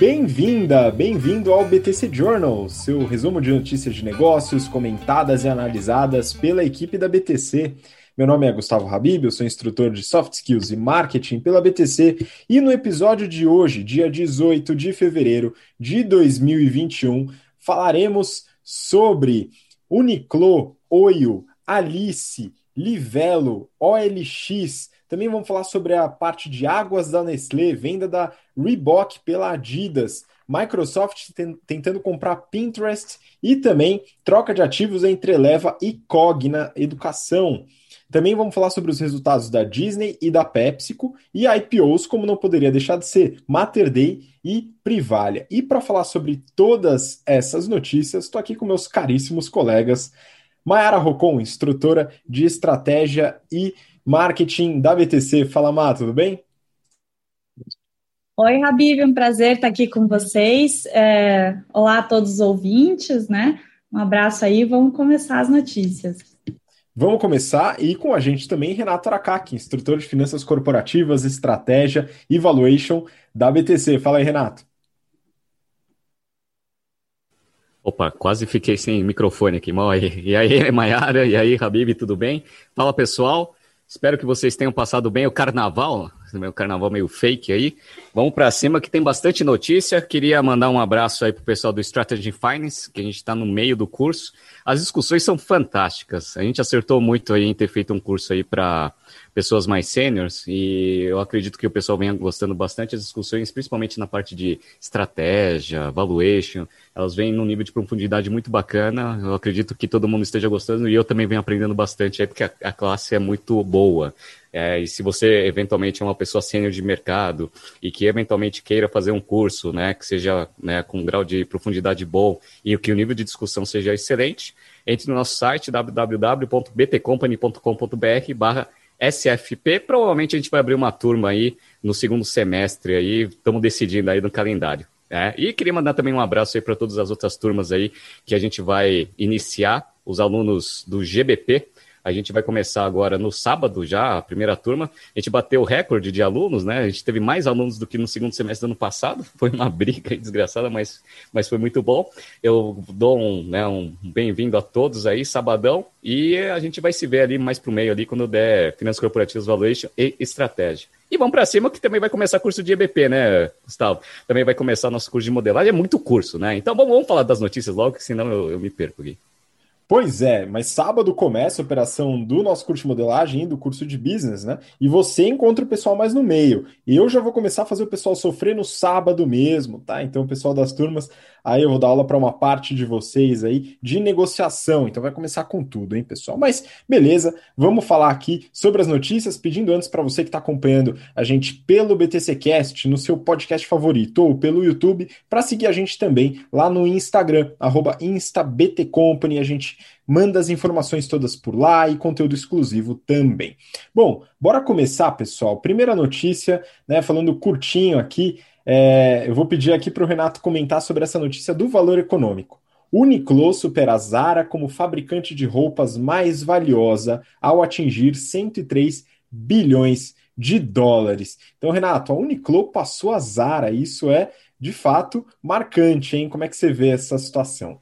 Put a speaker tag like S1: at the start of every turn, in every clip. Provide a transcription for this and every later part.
S1: Bem-vinda, bem-vindo ao BTC Journal, seu resumo de notícias de negócios comentadas e analisadas pela equipe da BTC. Meu nome é Gustavo Habib, eu sou instrutor de Soft Skills e Marketing pela BTC e no episódio de hoje, dia 18 de fevereiro de 2021, falaremos sobre Uniqlo, Oio, Alice, Livelo, OLX. Também vamos falar sobre a parte de águas da Nestlé, venda da Reebok pela Adidas, Microsoft tentando comprar Pinterest e também troca de ativos entre Eleva e Cogna Educação. Também vamos falar sobre os resultados da Disney e da PepsiCo e IPOs, como não poderia deixar de ser, Mater Day e Privalha. E para falar sobre todas essas notícias, estou aqui com meus caríssimos colegas Mayara Rocon, instrutora de estratégia e marketing da BTC. Fala, Má, tudo bem?
S2: Oi, Habib, um prazer estar aqui com vocês. É... Olá a todos os ouvintes, né? Um abraço aí, vamos começar as notícias.
S1: Vamos começar e com a gente também Renato Aracaki, instrutor de finanças corporativas, estratégia e valuation da BTC. Fala aí, Renato.
S3: Opa, quase fiquei sem microfone aqui. E aí, Mayara, e aí, Habib, tudo bem? Fala pessoal, espero que vocês tenham passado bem o carnaval, o carnaval meio fake aí. Vamos para cima que tem bastante notícia. Queria mandar um abraço aí pro pessoal do Strategy Finance, que a gente está no meio do curso. As discussões são fantásticas. A gente acertou muito aí em ter feito um curso aí para pessoas mais seniors e eu acredito que o pessoal venha gostando bastante das discussões, principalmente na parte de estratégia, valuation. Elas vêm num nível de profundidade muito bacana. Eu acredito que todo mundo esteja gostando e eu também venho aprendendo bastante aí porque a, a classe é muito boa. É, e se você eventualmente é uma pessoa sênior de mercado e que eventualmente queira fazer um curso, né, que seja né, com um grau de profundidade bom e que o nível de discussão seja excelente, entre no nosso site www.btcompany.com.br barra SFP. Provavelmente a gente vai abrir uma turma aí no segundo semestre aí, estamos decidindo aí no calendário. É, e queria mandar também um abraço aí para todas as outras turmas aí que a gente vai iniciar, os alunos do GBP, a gente vai começar agora no sábado já, a primeira turma. A gente bateu o recorde de alunos, né? A gente teve mais alunos do que no segundo semestre do ano passado. Foi uma briga desgraçada, mas, mas foi muito bom. Eu dou um, né, um bem-vindo a todos aí, sabadão. E a gente vai se ver ali mais pro meio ali quando der Finanças Corporativas Valuation e Estratégia. E vamos para cima que também vai começar curso de EBP, né, Gustavo? Também vai começar nosso curso de modelagem. É muito curso, né? Então vamos, vamos falar das notícias logo, que senão eu, eu me perco aqui.
S1: Pois é, mas sábado começa a operação do nosso curso de modelagem e do curso de business, né? E você encontra o pessoal mais no meio. E eu já vou começar a fazer o pessoal sofrer no sábado mesmo, tá? Então, o pessoal das turmas, aí eu vou dar aula para uma parte de vocês aí de negociação. Então, vai começar com tudo, hein, pessoal? Mas beleza, vamos falar aqui sobre as notícias, pedindo antes para você que está acompanhando a gente pelo BTCcast, no seu podcast favorito, ou pelo YouTube, para seguir a gente também lá no Instagram, InstaBTCompany. A gente manda as informações todas por lá e conteúdo exclusivo também. Bom, bora começar, pessoal. Primeira notícia, né? Falando curtinho aqui, é, eu vou pedir aqui para o Renato comentar sobre essa notícia do valor econômico. Uniqlo supera a Zara como fabricante de roupas mais valiosa ao atingir 103 bilhões de dólares. Então, Renato, a Uniqlo passou a Zara, isso é de fato marcante, hein? Como é que você vê essa situação?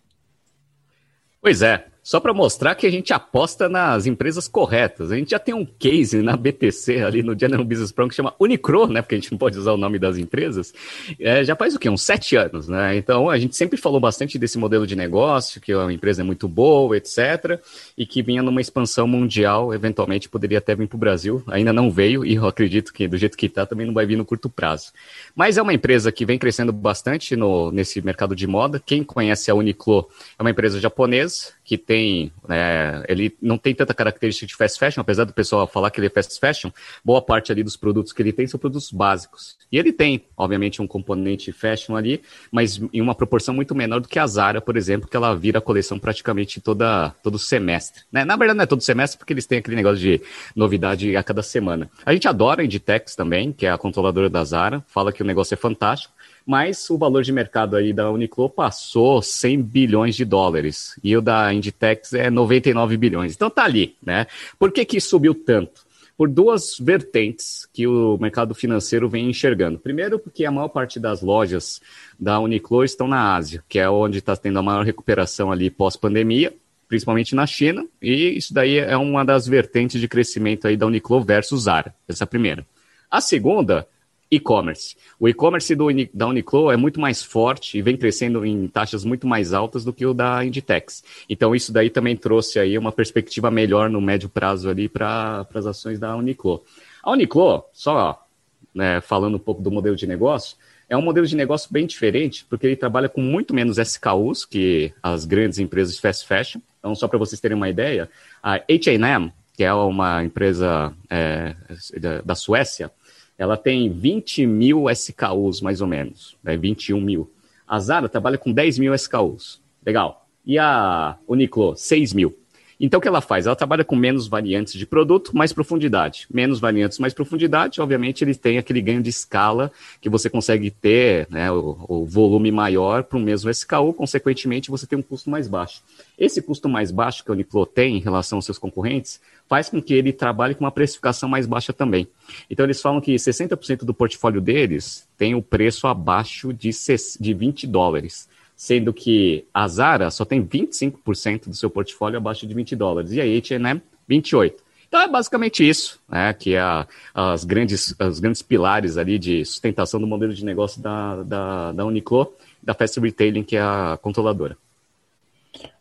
S3: Pois é, só para mostrar que a gente aposta nas empresas corretas. A gente já tem um case na BTC, ali no General Business Program, que chama Unicro, né? Porque a gente não pode usar o nome das empresas. É, já faz o quê? Uns sete anos, né? Então a gente sempre falou bastante desse modelo de negócio, que a empresa é muito boa, etc. E que vinha numa expansão mundial, eventualmente poderia até vir para o Brasil. Ainda não veio, e eu acredito que do jeito que está também não vai vir no curto prazo. Mas é uma empresa que vem crescendo bastante no, nesse mercado de moda. Quem conhece a Uniqlo é uma empresa japonesa que tem, né, ele não tem tanta característica de fast fashion, apesar do pessoal falar que ele é fast fashion, boa parte ali dos produtos que ele tem são produtos básicos. E ele tem, obviamente, um componente fashion ali, mas em uma proporção muito menor do que a Zara, por exemplo, que ela vira a coleção praticamente toda, todo semestre. Né? Na verdade, não é todo semestre, porque eles têm aquele negócio de novidade a cada semana. A gente adora a Inditex também, que é a controladora da Zara, fala que o negócio é fantástico, mas o valor de mercado aí da Uniqlo passou 100 bilhões de dólares e o da Inditex é 99 bilhões. Então tá ali, né? Por que que subiu tanto? por duas vertentes que o mercado financeiro vem enxergando. Primeiro, porque a maior parte das lojas da Uniqlo estão na Ásia, que é onde está tendo a maior recuperação ali pós-pandemia, principalmente na China, e isso daí é uma das vertentes de crescimento aí da Uniqlo versus Zara, essa é primeira. A segunda e-commerce. O e-commerce da Uniqlo é muito mais forte e vem crescendo em taxas muito mais altas do que o da Inditex. Então isso daí também trouxe aí uma perspectiva melhor no médio prazo ali para as ações da Uniqlo. A Uniqlo, só né, falando um pouco do modelo de negócio, é um modelo de negócio bem diferente, porque ele trabalha com muito menos SKUs que as grandes empresas de fast fashion. Então, só para vocês terem uma ideia, a H&M, que é uma empresa é, da Suécia, ela tem 20 mil SKUs, mais ou menos, né, 21 mil. A Zara trabalha com 10 mil SKUs. Legal. E a Uniqlo, 6 mil. Então, o que ela faz? Ela trabalha com menos variantes de produto, mais profundidade. Menos variantes, mais profundidade, obviamente, eles têm aquele ganho de escala que você consegue ter né, o, o volume maior para o mesmo SKU, consequentemente, você tem um custo mais baixo. Esse custo mais baixo que a Uniqlo tem em relação aos seus concorrentes faz com que ele trabalhe com uma precificação mais baixa também. Então, eles falam que 60% do portfólio deles tem o preço abaixo de 20 dólares sendo que a Zara só tem 25% do seu portfólio abaixo de 20 dólares e a H&M 28. Então é basicamente isso, né, que é a, as grandes, os grandes pilares ali de sustentação do modelo de negócio da, da, da Uniqlo, da Fast Retailing, que é a controladora.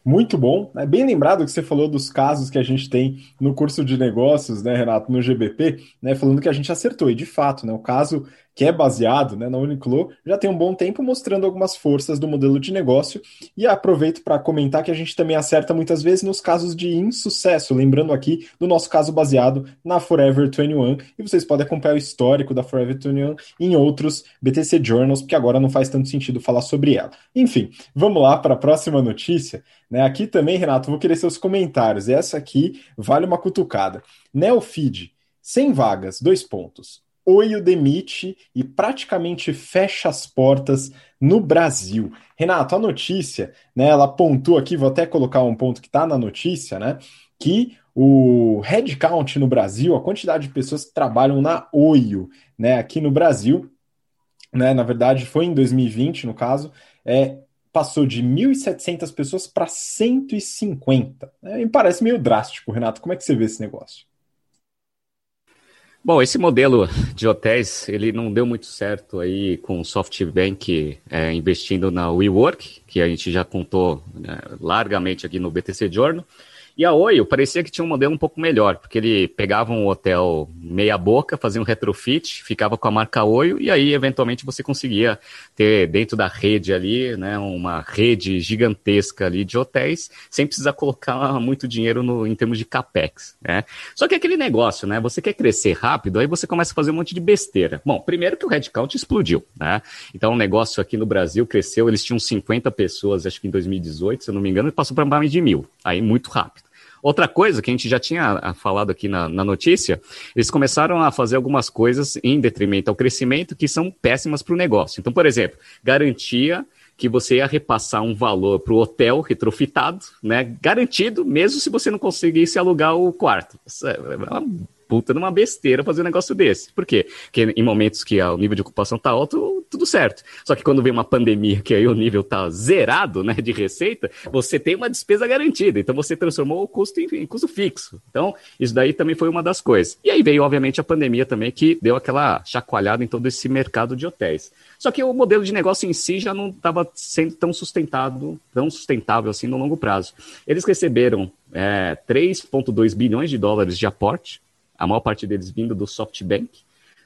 S1: Muito bom. É bem lembrado que você falou dos casos que a gente tem no curso de negócios, né, Renato, no GBP, né, falando que a gente acertou. E de fato, né, o caso que é baseado né, na Uniqlo, já tem um bom tempo mostrando algumas forças do modelo de negócio. E aproveito para comentar que a gente também acerta muitas vezes nos casos de insucesso, lembrando aqui do nosso caso baseado na Forever 21. E vocês podem acompanhar o histórico da Forever 21 em outros BTC Journals, porque agora não faz tanto sentido falar sobre ela. Enfim, vamos lá para a próxima notícia. Né? Aqui também, Renato, vou querer seus comentários. Essa aqui vale uma cutucada. Neofeed, sem vagas, dois pontos. Oi o demite e praticamente fecha as portas no Brasil. Renato, a notícia, né, ela pontua aqui, vou até colocar um ponto que está na notícia, né, que o headcount no Brasil, a quantidade de pessoas que trabalham na Oio, né, aqui no Brasil, né, na verdade foi em 2020, no caso, é, passou de 1.700 pessoas para 150. Né, me parece meio drástico, Renato. Como é que você vê esse negócio?
S3: Bom, esse modelo de hotéis, ele não deu muito certo aí com o SoftBank é, investindo na WeWork, que a gente já contou né, largamente aqui no BTC Journal. E a Oi, parecia que tinha um modelo um pouco melhor, porque ele pegava um hotel meia boca, fazia um retrofit, ficava com a marca Oi, e aí eventualmente você conseguia ter dentro da rede ali, né, uma rede gigantesca ali de hotéis, sem precisar colocar muito dinheiro no, em termos de capex, né? Só que aquele negócio, né, você quer crescer rápido, aí você começa a fazer um monte de besteira. Bom, primeiro que o headcount explodiu, né? Então o negócio aqui no Brasil cresceu, eles tinham 50 pessoas, acho que em 2018, se eu não me engano, e passou para mais de mil, aí muito rápido. Outra coisa que a gente já tinha ah, falado aqui na, na, notícia, eles começaram a fazer algumas coisas em detrimento ao crescimento que são péssimas para o negócio. Então, por exemplo, garantia que você ia repassar um valor para o hotel retrofitado, né? Garantido, mesmo se você não conseguisse alugar o quarto. Isso é uma puta numa besteira fazer um negócio desse. Por quê? Porque em momentos que o nível de ocupação tá alto, tudo certo. Só que quando vem uma pandemia que aí o nível tá zerado, né, de receita, você tem uma despesa garantida. Então você transformou o custo em, em custo fixo. Então, isso daí também foi uma das coisas. E aí veio, obviamente, a pandemia também, que deu aquela chacoalhada em todo esse mercado de hotéis. Só que o modelo de negócio em si já não estava sendo tão sustentado, tão sustentável assim no longo prazo. Eles receberam é, 3,2 bilhões de dólares de aporte a maior parte deles vindo do SoftBank,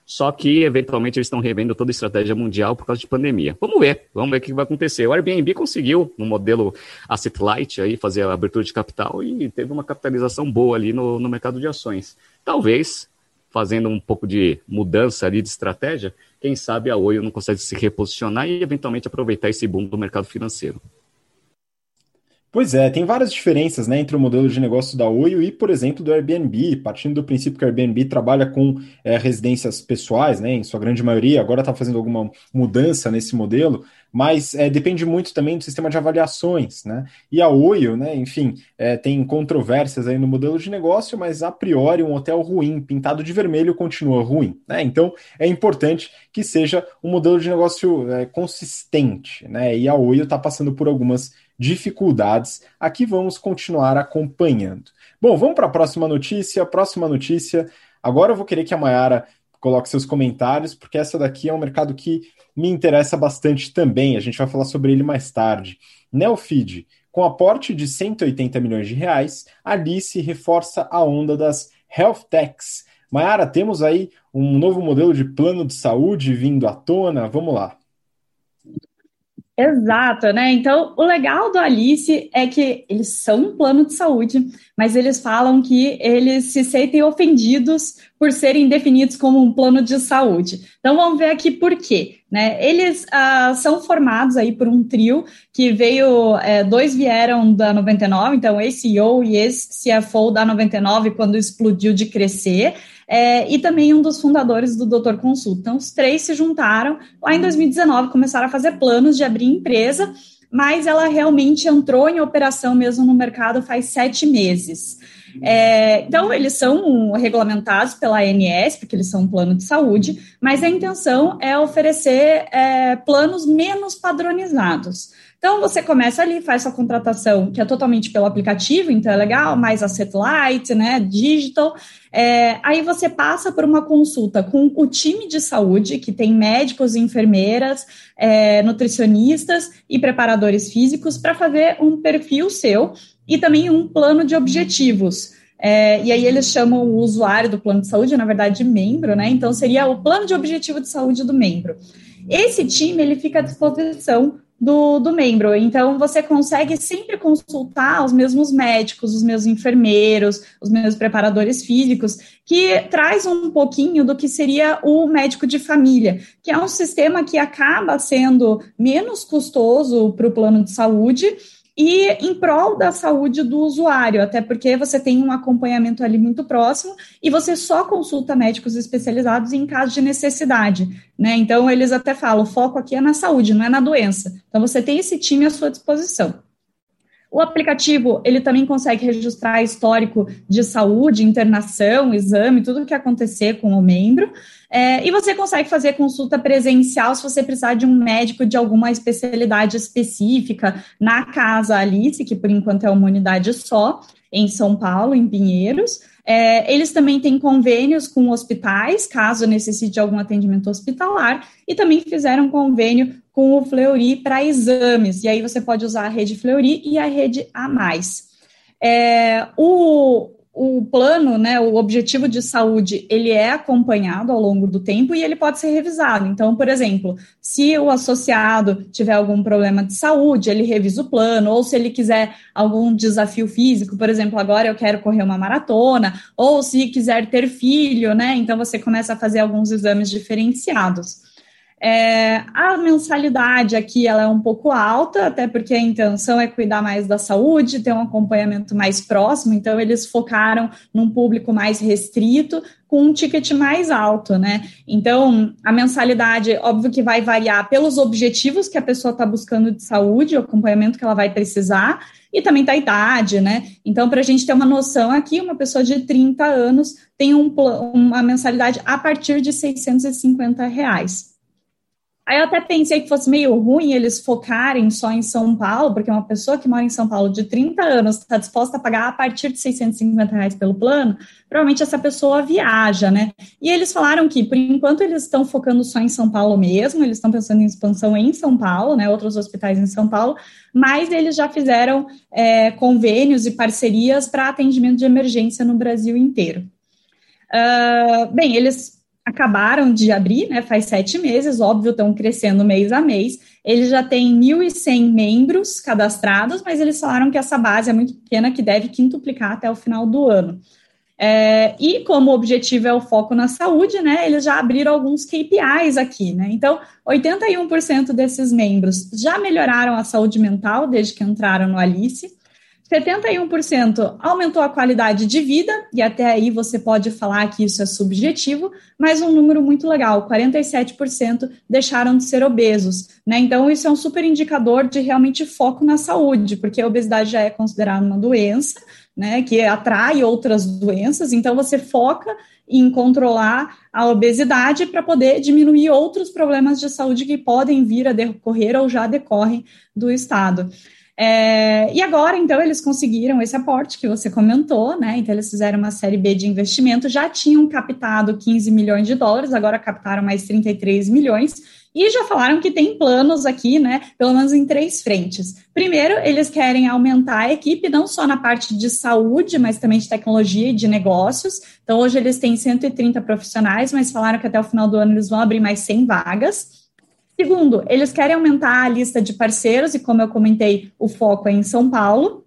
S3: só que eventualmente eles estão revendo toda a estratégia mundial por causa de pandemia. Vamos ver, vamos ver o que vai acontecer. O Airbnb conseguiu, no modelo asset light, aí, fazer a abertura de capital e teve uma capitalização boa ali no, no mercado de ações. Talvez, fazendo um pouco de mudança ali de estratégia, quem sabe a Oi não consegue se reposicionar e eventualmente aproveitar esse boom do mercado financeiro.
S1: Pois é, tem várias diferenças né, entre o modelo de negócio da Oi e, por exemplo, do Airbnb, partindo do princípio que o Airbnb trabalha com é, residências pessoais, né, em sua grande maioria, agora está fazendo alguma mudança nesse modelo, mas é, depende muito também do sistema de avaliações, né? E a Oio, né, enfim, é, tem controvérsias aí no modelo de negócio, mas a priori um hotel ruim, pintado de vermelho, continua ruim, né? Então é importante que seja um modelo de negócio é, consistente, né? E a Oio está passando por algumas dificuldades. Aqui vamos continuar acompanhando. Bom, vamos para a próxima notícia. Próxima notícia. Agora eu vou querer que a Mayara coloque seus comentários, porque essa daqui é um mercado que me interessa bastante também. A gente vai falar sobre ele mais tarde. Neofeed, com aporte de 180 milhões de reais, Alice reforça a onda das health techs. Mayara, temos aí um novo modelo de plano de saúde vindo à tona. Vamos lá.
S2: Exato, né? Então, o legal do Alice é que eles são um plano de saúde, mas eles falam que eles se sentem ofendidos por serem definidos como um plano de saúde. Então, vamos ver aqui por quê. Né? Eles uh, são formados aí por um trio que veio, é, dois vieram da 99, então esse CEO e esse CFO da 99 quando explodiu de crescer, é, e também um dos fundadores do Doutor Consulta. Então, os três se juntaram lá em 2019, começaram a fazer planos de abrir empresa, mas ela realmente entrou em operação mesmo no mercado faz sete meses. É, então, eles são regulamentados pela ANS, porque eles são um plano de saúde, mas a intenção é oferecer é, planos menos padronizados. Então, você começa ali, faz sua contratação, que é totalmente pelo aplicativo, então é legal, mais a satellite, né, digital. É, aí você passa por uma consulta com o time de saúde, que tem médicos, enfermeiras, é, nutricionistas e preparadores físicos, para fazer um perfil seu e também um plano de objetivos. É, e aí eles chamam o usuário do plano de saúde, na verdade, de membro, né? Então seria o plano de objetivo de saúde do membro. Esse time ele fica à disposição do, do membro. Então, você consegue sempre consultar os mesmos médicos, os meus enfermeiros, os meus preparadores físicos, que traz um pouquinho do que seria o médico de família, que é um sistema que acaba sendo menos custoso para o plano de saúde e em prol da saúde do usuário, até porque você tem um acompanhamento ali muito próximo e você só consulta médicos especializados em caso de necessidade, né? Então eles até falam, o foco aqui é na saúde, não é na doença. Então você tem esse time à sua disposição. O aplicativo, ele também consegue registrar histórico de saúde, internação, exame, tudo o que acontecer com o membro. É, e você consegue fazer consulta presencial se você precisar de um médico de alguma especialidade específica na casa Alice, que por enquanto é uma unidade só, em São Paulo, em Pinheiros. É, eles também têm convênios com hospitais, caso necessite de algum atendimento hospitalar, e também fizeram convênio com o Fleury para exames, e aí você pode usar a rede Fleury e a rede A+. É, o, o plano, né, o objetivo de saúde, ele é acompanhado ao longo do tempo e ele pode ser revisado. Então, por exemplo, se o associado tiver algum problema de saúde, ele revisa o plano, ou se ele quiser algum desafio físico, por exemplo, agora eu quero correr uma maratona, ou se quiser ter filho, né, então você começa a fazer alguns exames diferenciados. É, a mensalidade aqui ela é um pouco alta, até porque a intenção é cuidar mais da saúde, ter um acompanhamento mais próximo, então eles focaram num público mais restrito, com um ticket mais alto, né? Então, a mensalidade, óbvio que vai variar pelos objetivos que a pessoa está buscando de saúde, o acompanhamento que ela vai precisar, e também da idade, né? Então, para a gente ter uma noção aqui, uma pessoa de 30 anos tem um, uma mensalidade a partir de 650 reais. Aí eu até pensei que fosse meio ruim eles focarem só em São Paulo, porque uma pessoa que mora em São Paulo de 30 anos está disposta a pagar a partir de 650 reais pelo plano, provavelmente essa pessoa viaja, né? E eles falaram que, por enquanto, eles estão focando só em São Paulo mesmo, eles estão pensando em expansão em São Paulo, né? Outros hospitais em São Paulo, mas eles já fizeram é, convênios e parcerias para atendimento de emergência no Brasil inteiro. Uh, bem, eles acabaram de abrir, né, faz sete meses, óbvio, estão crescendo mês a mês. Eles já têm 1.100 membros cadastrados, mas eles falaram que essa base é muito pequena, que deve quintuplicar até o final do ano. É, e como o objetivo é o foco na saúde, né, eles já abriram alguns KPIs aqui, né? Então, 81% desses membros já melhoraram a saúde mental desde que entraram no Alice. 71% aumentou a qualidade de vida, e até aí você pode falar que isso é subjetivo, mas um número muito legal: 47% deixaram de ser obesos. Né? Então, isso é um super indicador de realmente foco na saúde, porque a obesidade já é considerada uma doença, né, que atrai outras doenças, então você foca em controlar a obesidade para poder diminuir outros problemas de saúde que podem vir a decorrer ou já decorrem do estado. É, e agora, então, eles conseguiram esse aporte que você comentou, né? Então, eles fizeram uma série B de investimento, já tinham captado 15 milhões de dólares, agora captaram mais 33 milhões. E já falaram que tem planos aqui, né? Pelo menos em três frentes. Primeiro, eles querem aumentar a equipe, não só na parte de saúde, mas também de tecnologia e de negócios. Então, hoje eles têm 130 profissionais, mas falaram que até o final do ano eles vão abrir mais 100 vagas. Segundo, eles querem aumentar a lista de parceiros, e como eu comentei, o foco é em São Paulo.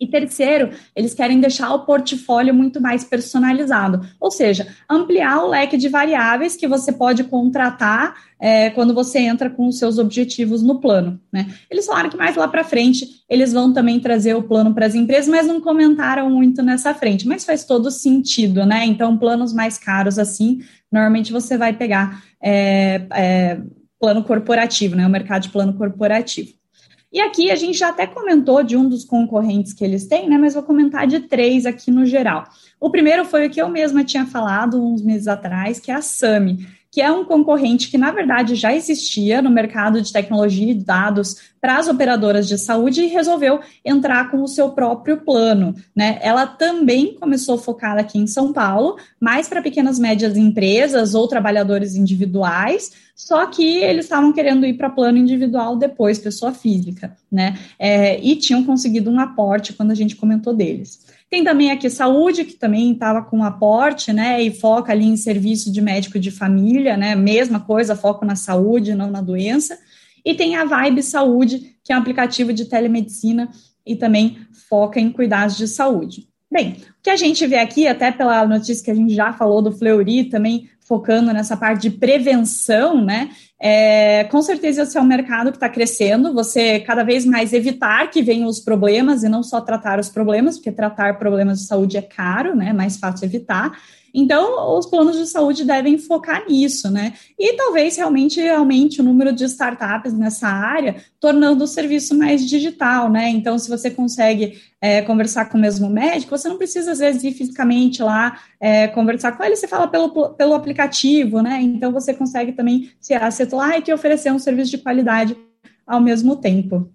S2: E terceiro, eles querem deixar o portfólio muito mais personalizado, ou seja, ampliar o leque de variáveis que você pode contratar é, quando você entra com os seus objetivos no plano. Né? Eles falaram que mais lá para frente eles vão também trazer o plano para as empresas, mas não comentaram muito nessa frente, mas faz todo sentido, né? Então, planos mais caros assim, normalmente você vai pegar. É, é, plano corporativo, né? O mercado de plano corporativo. E aqui a gente já até comentou de um dos concorrentes que eles têm, né? Mas vou comentar de três aqui no geral. O primeiro foi o que eu mesma tinha falado uns meses atrás, que é a Sami que é um concorrente que, na verdade, já existia no mercado de tecnologia e dados para as operadoras de saúde e resolveu entrar com o seu próprio plano. Né? Ela também começou focada aqui em São Paulo, mais para pequenas médias empresas ou trabalhadores individuais, só que eles estavam querendo ir para plano individual depois, pessoa física, né? É, e tinham conseguido um aporte quando a gente comentou deles. Tem também aqui saúde, que também estava com aporte, né? E foca ali em serviço de médico de família, né? Mesma coisa, foco na saúde, não na doença. E tem a Vibe Saúde, que é um aplicativo de telemedicina e também foca em cuidados de saúde. Bem, o que a gente vê aqui, até pela notícia que a gente já falou do Fleury, também focando nessa parte de prevenção, né? É, com certeza esse é um mercado que está crescendo, você cada vez mais evitar que venham os problemas e não só tratar os problemas, porque tratar problemas de saúde é caro, né? Mais fácil evitar. Então, os planos de saúde devem focar nisso, né? E talvez realmente aumente o número de startups nessa área, tornando o serviço mais digital, né? Então, se você consegue é, conversar com o mesmo médico, você não precisa, às vezes, ir fisicamente lá é, conversar com ele, você fala pelo, pelo aplicativo, né? Então, você consegue também se acetuar e oferecer um serviço de qualidade ao mesmo tempo.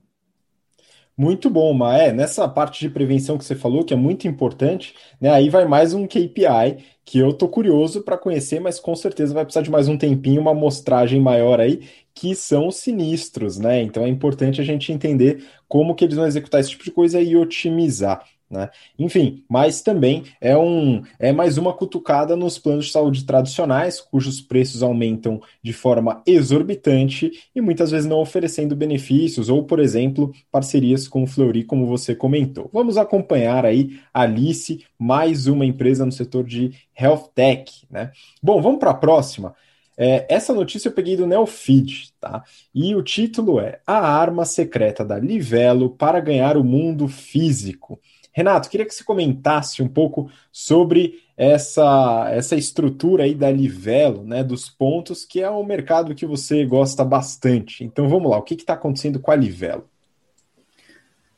S1: Muito bom, Maé. Nessa parte de prevenção que você falou, que é muito importante, né? Aí vai mais um KPI que eu tô curioso para conhecer, mas com certeza vai precisar de mais um tempinho, uma amostragem maior aí, que são sinistros, né? Então é importante a gente entender como que eles vão executar esse tipo de coisa e otimizar. Né? Enfim, mas também é um é mais uma cutucada nos planos de saúde tradicionais, cujos preços aumentam de forma exorbitante e muitas vezes não oferecendo benefícios ou, por exemplo, parcerias com o Fleury, como você comentou. Vamos acompanhar aí a Alice, mais uma empresa no setor de health tech, né? Bom, vamos para a próxima. É, essa notícia eu peguei do Neofeed, tá? E o título é A Arma Secreta da Livelo para Ganhar o Mundo Físico. Renato, queria que você comentasse um pouco sobre essa, essa estrutura aí da Livelo, né, dos pontos, que é um mercado que você gosta bastante. Então vamos lá, o que está acontecendo com a Livelo?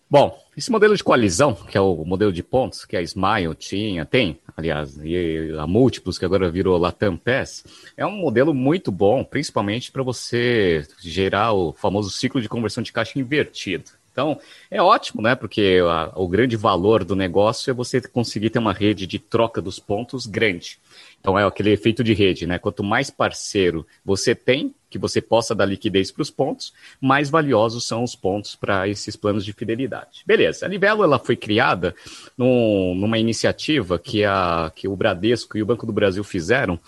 S3: Bom, esse modelo de coalizão, que é o modelo de pontos, que a Smile tinha, tem, aliás, e a Múltiplos, que agora virou Latam Pass, é um modelo muito bom, principalmente para você gerar o famoso ciclo de conversão de caixa invertido. Então, é ótimo, né? Porque a, o grande valor do negócio é você conseguir ter uma rede de troca dos pontos grande. Então, é aquele efeito de rede, né? Quanto mais parceiro você tem, que você possa dar liquidez para os pontos, mais valiosos são os pontos para esses planos de fidelidade. Beleza, a Livelo ela foi criada num, numa iniciativa que, a, que o Bradesco e o Banco do Brasil fizeram,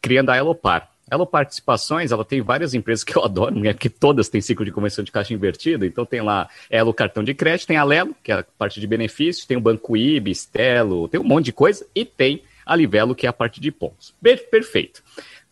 S3: criando a Elopar. Elo Participações, ela tem várias empresas que eu adoro, né? Porque todas têm ciclo de conversão de caixa invertido. Então tem lá Elo Cartão de Crédito, tem a Lelo, que é a parte de benefícios, tem o Banco IB, Stelo, tem um monte de coisa, e tem a Livelo, que é a parte de pontos. Perfeito.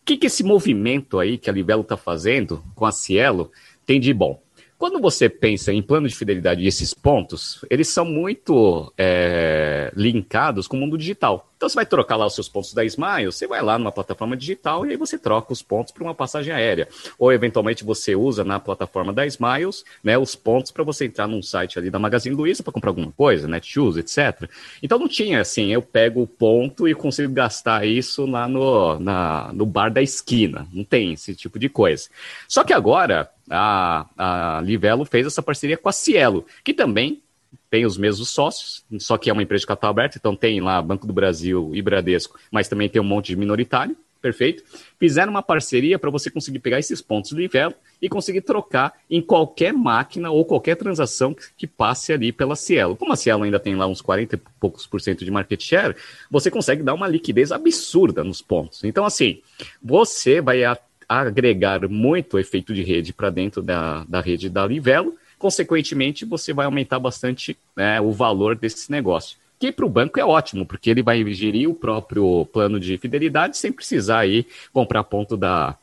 S3: O que, que esse movimento aí que a Livelo está fazendo com a Cielo tem de bom? Quando você pensa em plano de fidelidade e esses pontos, eles são muito é, linkados com o mundo digital. Então você vai trocar lá os seus pontos da Smile, você vai lá numa plataforma digital e aí você troca os pontos para uma passagem aérea. Ou eventualmente você usa na plataforma da Smiles, né, os pontos para você entrar num site ali da Magazine Luiza para comprar alguma coisa, Netshoes, etc. Então não tinha assim, eu pego o ponto e consigo gastar isso lá no, na, no bar da esquina. Não tem esse tipo de coisa. Só que agora a, a Livelo fez essa parceria com a Cielo, que também tem os mesmos sócios, só que é uma empresa de capital aberto, então tem lá Banco do Brasil e Bradesco, mas também tem um monte de minoritário, perfeito? Fizeram uma parceria para você conseguir pegar esses pontos do Livelo e conseguir trocar em qualquer máquina ou qualquer transação que, passe ali pela Cielo. Como a Cielo ainda tem lá uns 40 e poucos por cento de market share, você consegue dar uma liquidez absurda nos pontos. Então, assim, você vai agregar muito efeito de rede para dentro da, da rede da Livelo, consequentemente, você vai aumentar bastante né, o valor desse negócio. Que para o banco é ótimo, porque ele vai gerir o próprio plano de fidelidade sem precisar aí comprar ponto da,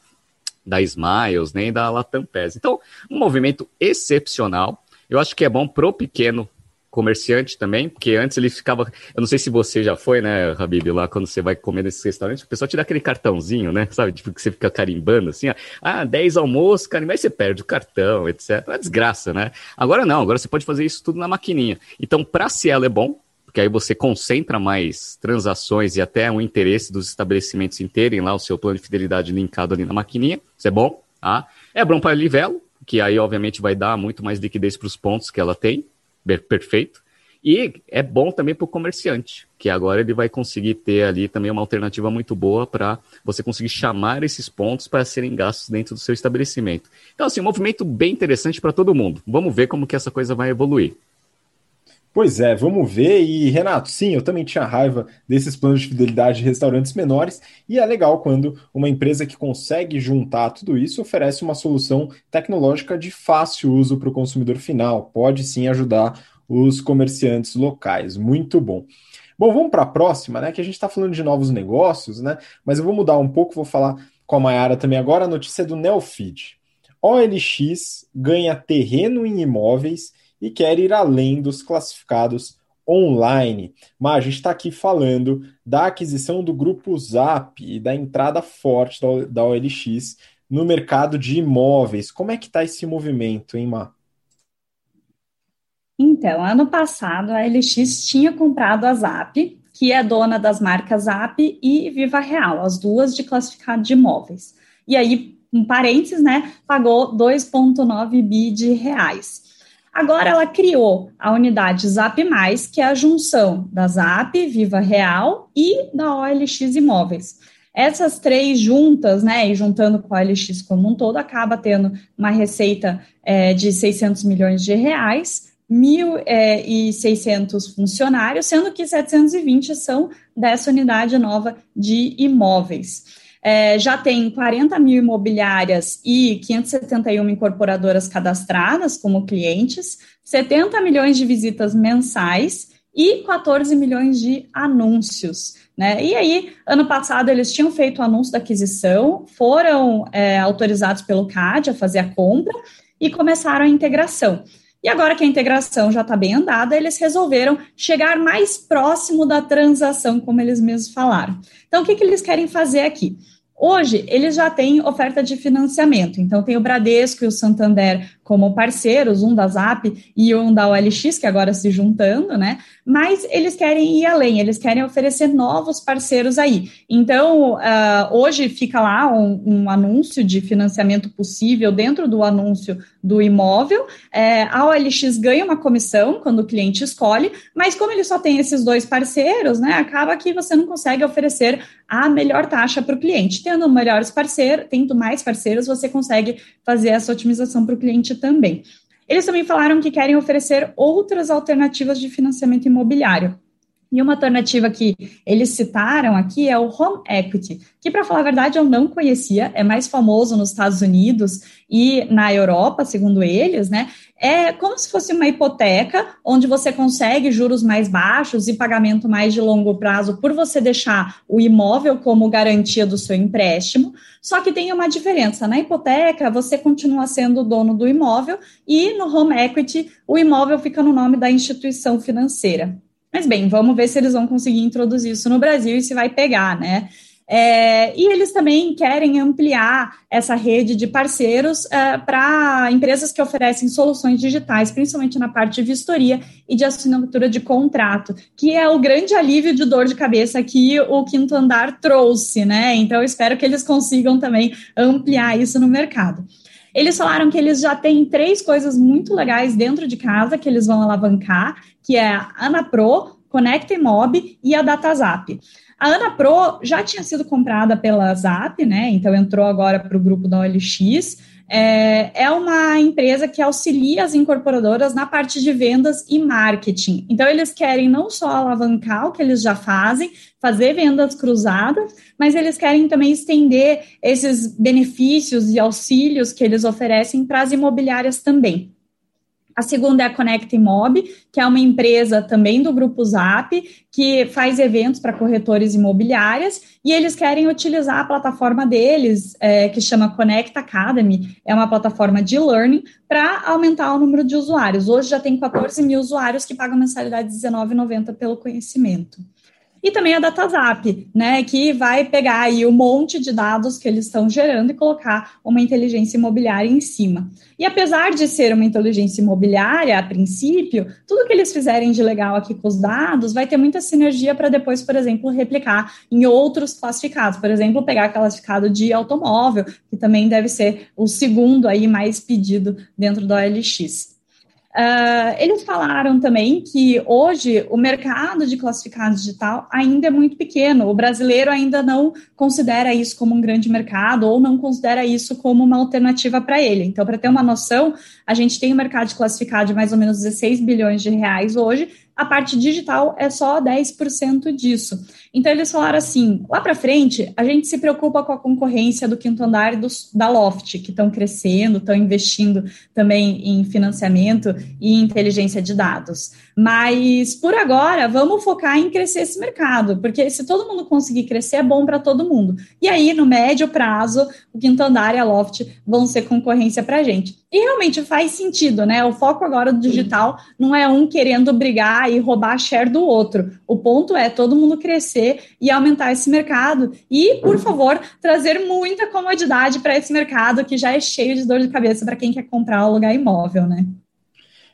S3: da Smiles nem da Latam PES. Então, um movimento excepcional. Eu acho que é bom pro pequeno comerciante também, porque antes ele ficava. Eu não sei se você já foi, né, Habib, lá quando você vai comer nesse restaurante, o pessoal te dá aquele cartãozinho, né? Sabe? Tipo, que você fica carimbando assim, ó, ah, 10 almoços, carimba, aí você perde o cartão, etc. É uma desgraça, né? Agora não, agora você pode fazer isso tudo na maquininha. Então, para Cielo é bom, porque aí você concentra mais transações e até o interesse dos estabelecimentos em terem lá o seu plano de fidelidade linkado ali na maquininha. Isso é bom, tá? É bom para Livelo, que aí obviamente vai dar muito mais liquidez para os pontos que ela tem perfeito. E é bom também para o comerciante, que agora ele vai conseguir ter ali também uma alternativa muito boa para você conseguir chamar esses pontos para serem gastos dentro do seu estabelecimento. Então, assim, um movimento bem interessante para todo mundo. Vamos ver como que essa coisa vai evoluir.
S1: Pois é, vamos ver. E, Renato, sim, eu também tinha raiva desses planos de fidelidade de restaurantes menores, e é legal quando uma empresa que consegue juntar tudo isso oferece uma solução tecnológica de fácil uso para o consumidor final. Pode sim ajudar os comerciantes locais. Muito bom. Bom, vamos para a próxima, né? Que a gente está falando de novos negócios, né? Mas eu vou mudar um pouco, vou falar com a Mayara também agora. A notícia é do Neofeed. OLX ganha terreno em imóveis e quer ir além dos classificados online. Mas a gente está aqui falando da aquisição do grupo Zap e da entrada forte da OLX no mercado de imóveis. Como é que está esse movimento, hein, Má?
S2: Então, ano passado, a OLX tinha comprado a Zap, que é dona das marcas Zap e Viva Real, as duas de classificado de imóveis. E aí, um parênteses, né, pagou 2,9 bi de reais. Agora ela criou a unidade Zap Mais, que é a junção da Zap, Viva Real e da OLX Imóveis. Essas três juntas, né, e juntando com a OLX como um todo, acaba tendo uma receita é, de 600 milhões de reais, 1.600 é, funcionários, sendo que 720 são dessa unidade nova de imóveis é, já tem 40 mil imobiliárias e 571 incorporadoras cadastradas como clientes, 70 milhões de visitas mensais e 14 milhões de anúncios. Né? E aí, ano passado, eles tinham feito o anúncio da aquisição, foram é, autorizados pelo CAD a fazer a compra e começaram a integração. E agora que a integração já está bem andada, eles resolveram chegar mais próximo da transação, como eles mesmos falaram. Então, o que, que eles querem fazer aqui? Hoje, eles já têm oferta de financiamento. Então, tem o Bradesco e o Santander como parceiros, um da Zap e um da OLX, que agora se juntando, né? Mas eles querem ir além, eles querem oferecer novos parceiros aí. Então, uh, hoje fica lá um, um, anúncio de financiamento possível dentro do anúncio do imóvel. É, a OLX ganha uma comissão quando o cliente escolhe, mas como ele só tem esses dois parceiros, né? Acaba que você não consegue oferecer a melhor taxa para o cliente. Tendo melhores parceiros, tendo mais parceiros, você consegue fazer essa otimização para o cliente também. Eles também falaram que querem oferecer outras alternativas de financiamento imobiliário. E uma alternativa que eles citaram aqui é o Home Equity, que, para falar a verdade, eu não conhecia, é mais famoso nos Estados Unidos e na Europa, segundo eles, né? É como se fosse uma hipoteca, onde você consegue juros mais baixos e pagamento mais de longo prazo por você deixar o imóvel como garantia do seu empréstimo. Só que tem uma diferença: na hipoteca, você continua sendo dono do imóvel, e no home equity, o imóvel fica no nome da instituição financeira. Mas bem, vamos ver se eles vão conseguir introduzir isso no Brasil e se vai pegar, né? É, e eles também querem ampliar essa rede de parceiros é, para empresas que oferecem soluções digitais, principalmente na parte de vistoria e de assinatura de contrato, que é o grande alívio de dor de cabeça que o quinto andar trouxe, né? Então, espero que eles consigam também ampliar isso no mercado. Eles falaram que eles já têm três coisas muito legais dentro de casa que eles vão alavancar, que é a Ana Pro, Connect Mob e a DataZap. A Ana Pro já tinha sido comprada pela Zap, né? Então entrou agora para o grupo da OLX. É, é uma empresa que auxilia as incorporadoras na parte de vendas e marketing. Então, eles querem não só alavancar o que eles já fazem, fazer vendas cruzadas, mas eles querem também estender esses benefícios e auxílios que eles oferecem para as imobiliárias também. A segunda é a Connect Mob, que é uma empresa também do grupo Zap, que faz eventos para corretores imobiliárias, e eles querem utilizar a plataforma deles, é, que chama Connect Academy, é uma plataforma de learning, para aumentar o número de usuários. Hoje já tem 14 mil usuários que pagam mensalidade de R$19,90 pelo conhecimento e também a DataZap, né, que vai pegar aí um monte de dados que eles estão gerando e colocar uma inteligência imobiliária em cima. E apesar de ser uma inteligência imobiliária, a princípio, tudo que eles fizerem de legal aqui com os dados vai ter muita sinergia para depois, por exemplo, replicar em outros classificados. Por exemplo, pegar classificado de automóvel, que também deve ser o segundo aí mais pedido dentro da OLX. Uh, eles falaram também que hoje o mercado de classificado digital ainda é muito pequeno. O brasileiro ainda não considera isso como um grande mercado ou não considera isso como uma alternativa para ele. Então, para ter uma noção, a gente tem um mercado de classificado de mais ou menos 16 bilhões de reais hoje, a parte digital é só 10% disso. Então, eles falaram assim: lá para frente, a gente se preocupa com a concorrência do quinto andar e da Loft, que estão crescendo, estão investindo também em financiamento e inteligência de dados. Mas, por agora, vamos focar em crescer esse mercado, porque se todo mundo conseguir crescer, é bom para todo mundo. E aí, no médio prazo, o quinto andar e a Loft vão ser concorrência para a gente. E realmente faz sentido, né? O foco agora do digital não é um querendo brigar e roubar a share do outro. O ponto é todo mundo crescer e aumentar esse mercado. E, por favor, trazer muita comodidade para esse mercado que já é cheio de dor de cabeça para quem quer comprar ou alugar imóvel, né?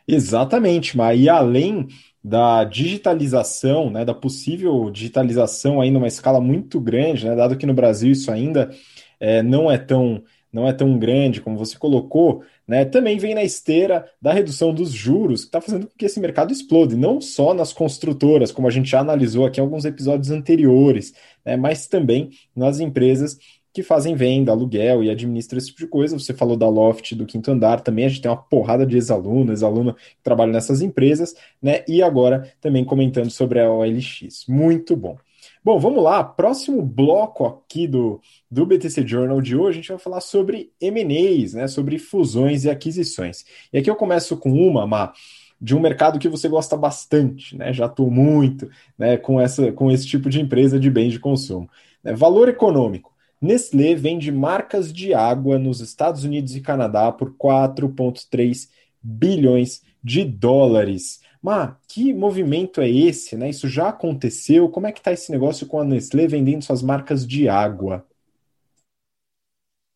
S1: Exatamente, mas e além da digitalização, né, da possível digitalização aí numa escala muito grande, né, dado que no Brasil isso ainda é, não é tão não é tão grande como você colocou, né, também vem na esteira da redução dos juros, que está fazendo com que esse mercado explode, não só nas construtoras, como a gente já analisou aqui em alguns episódios anteriores, né, mas também nas empresas que fazem venda, aluguel e administram esse tipo de coisa. Você falou da Loft, do quinto andar, também a gente tem uma porrada de ex-aluno, ex-aluno que trabalha nessas empresas, né? E agora também comentando sobre a OLX. Muito bom. Bom, vamos lá. Próximo bloco aqui do, do BTC Journal de hoje, a gente vai falar sobre M&As, né? Sobre fusões e aquisições. E aqui eu começo com uma, Má, de um mercado que você gosta bastante, né? Já estou muito né, com, essa, com esse tipo de empresa de bens de consumo. Né? Valor econômico. Nestlé vende marcas de água nos Estados Unidos e Canadá por 4,3 bilhões de dólares. Mas que movimento é esse, né? Isso já aconteceu? Como é que está esse negócio com a Nestlé vendendo suas marcas de água?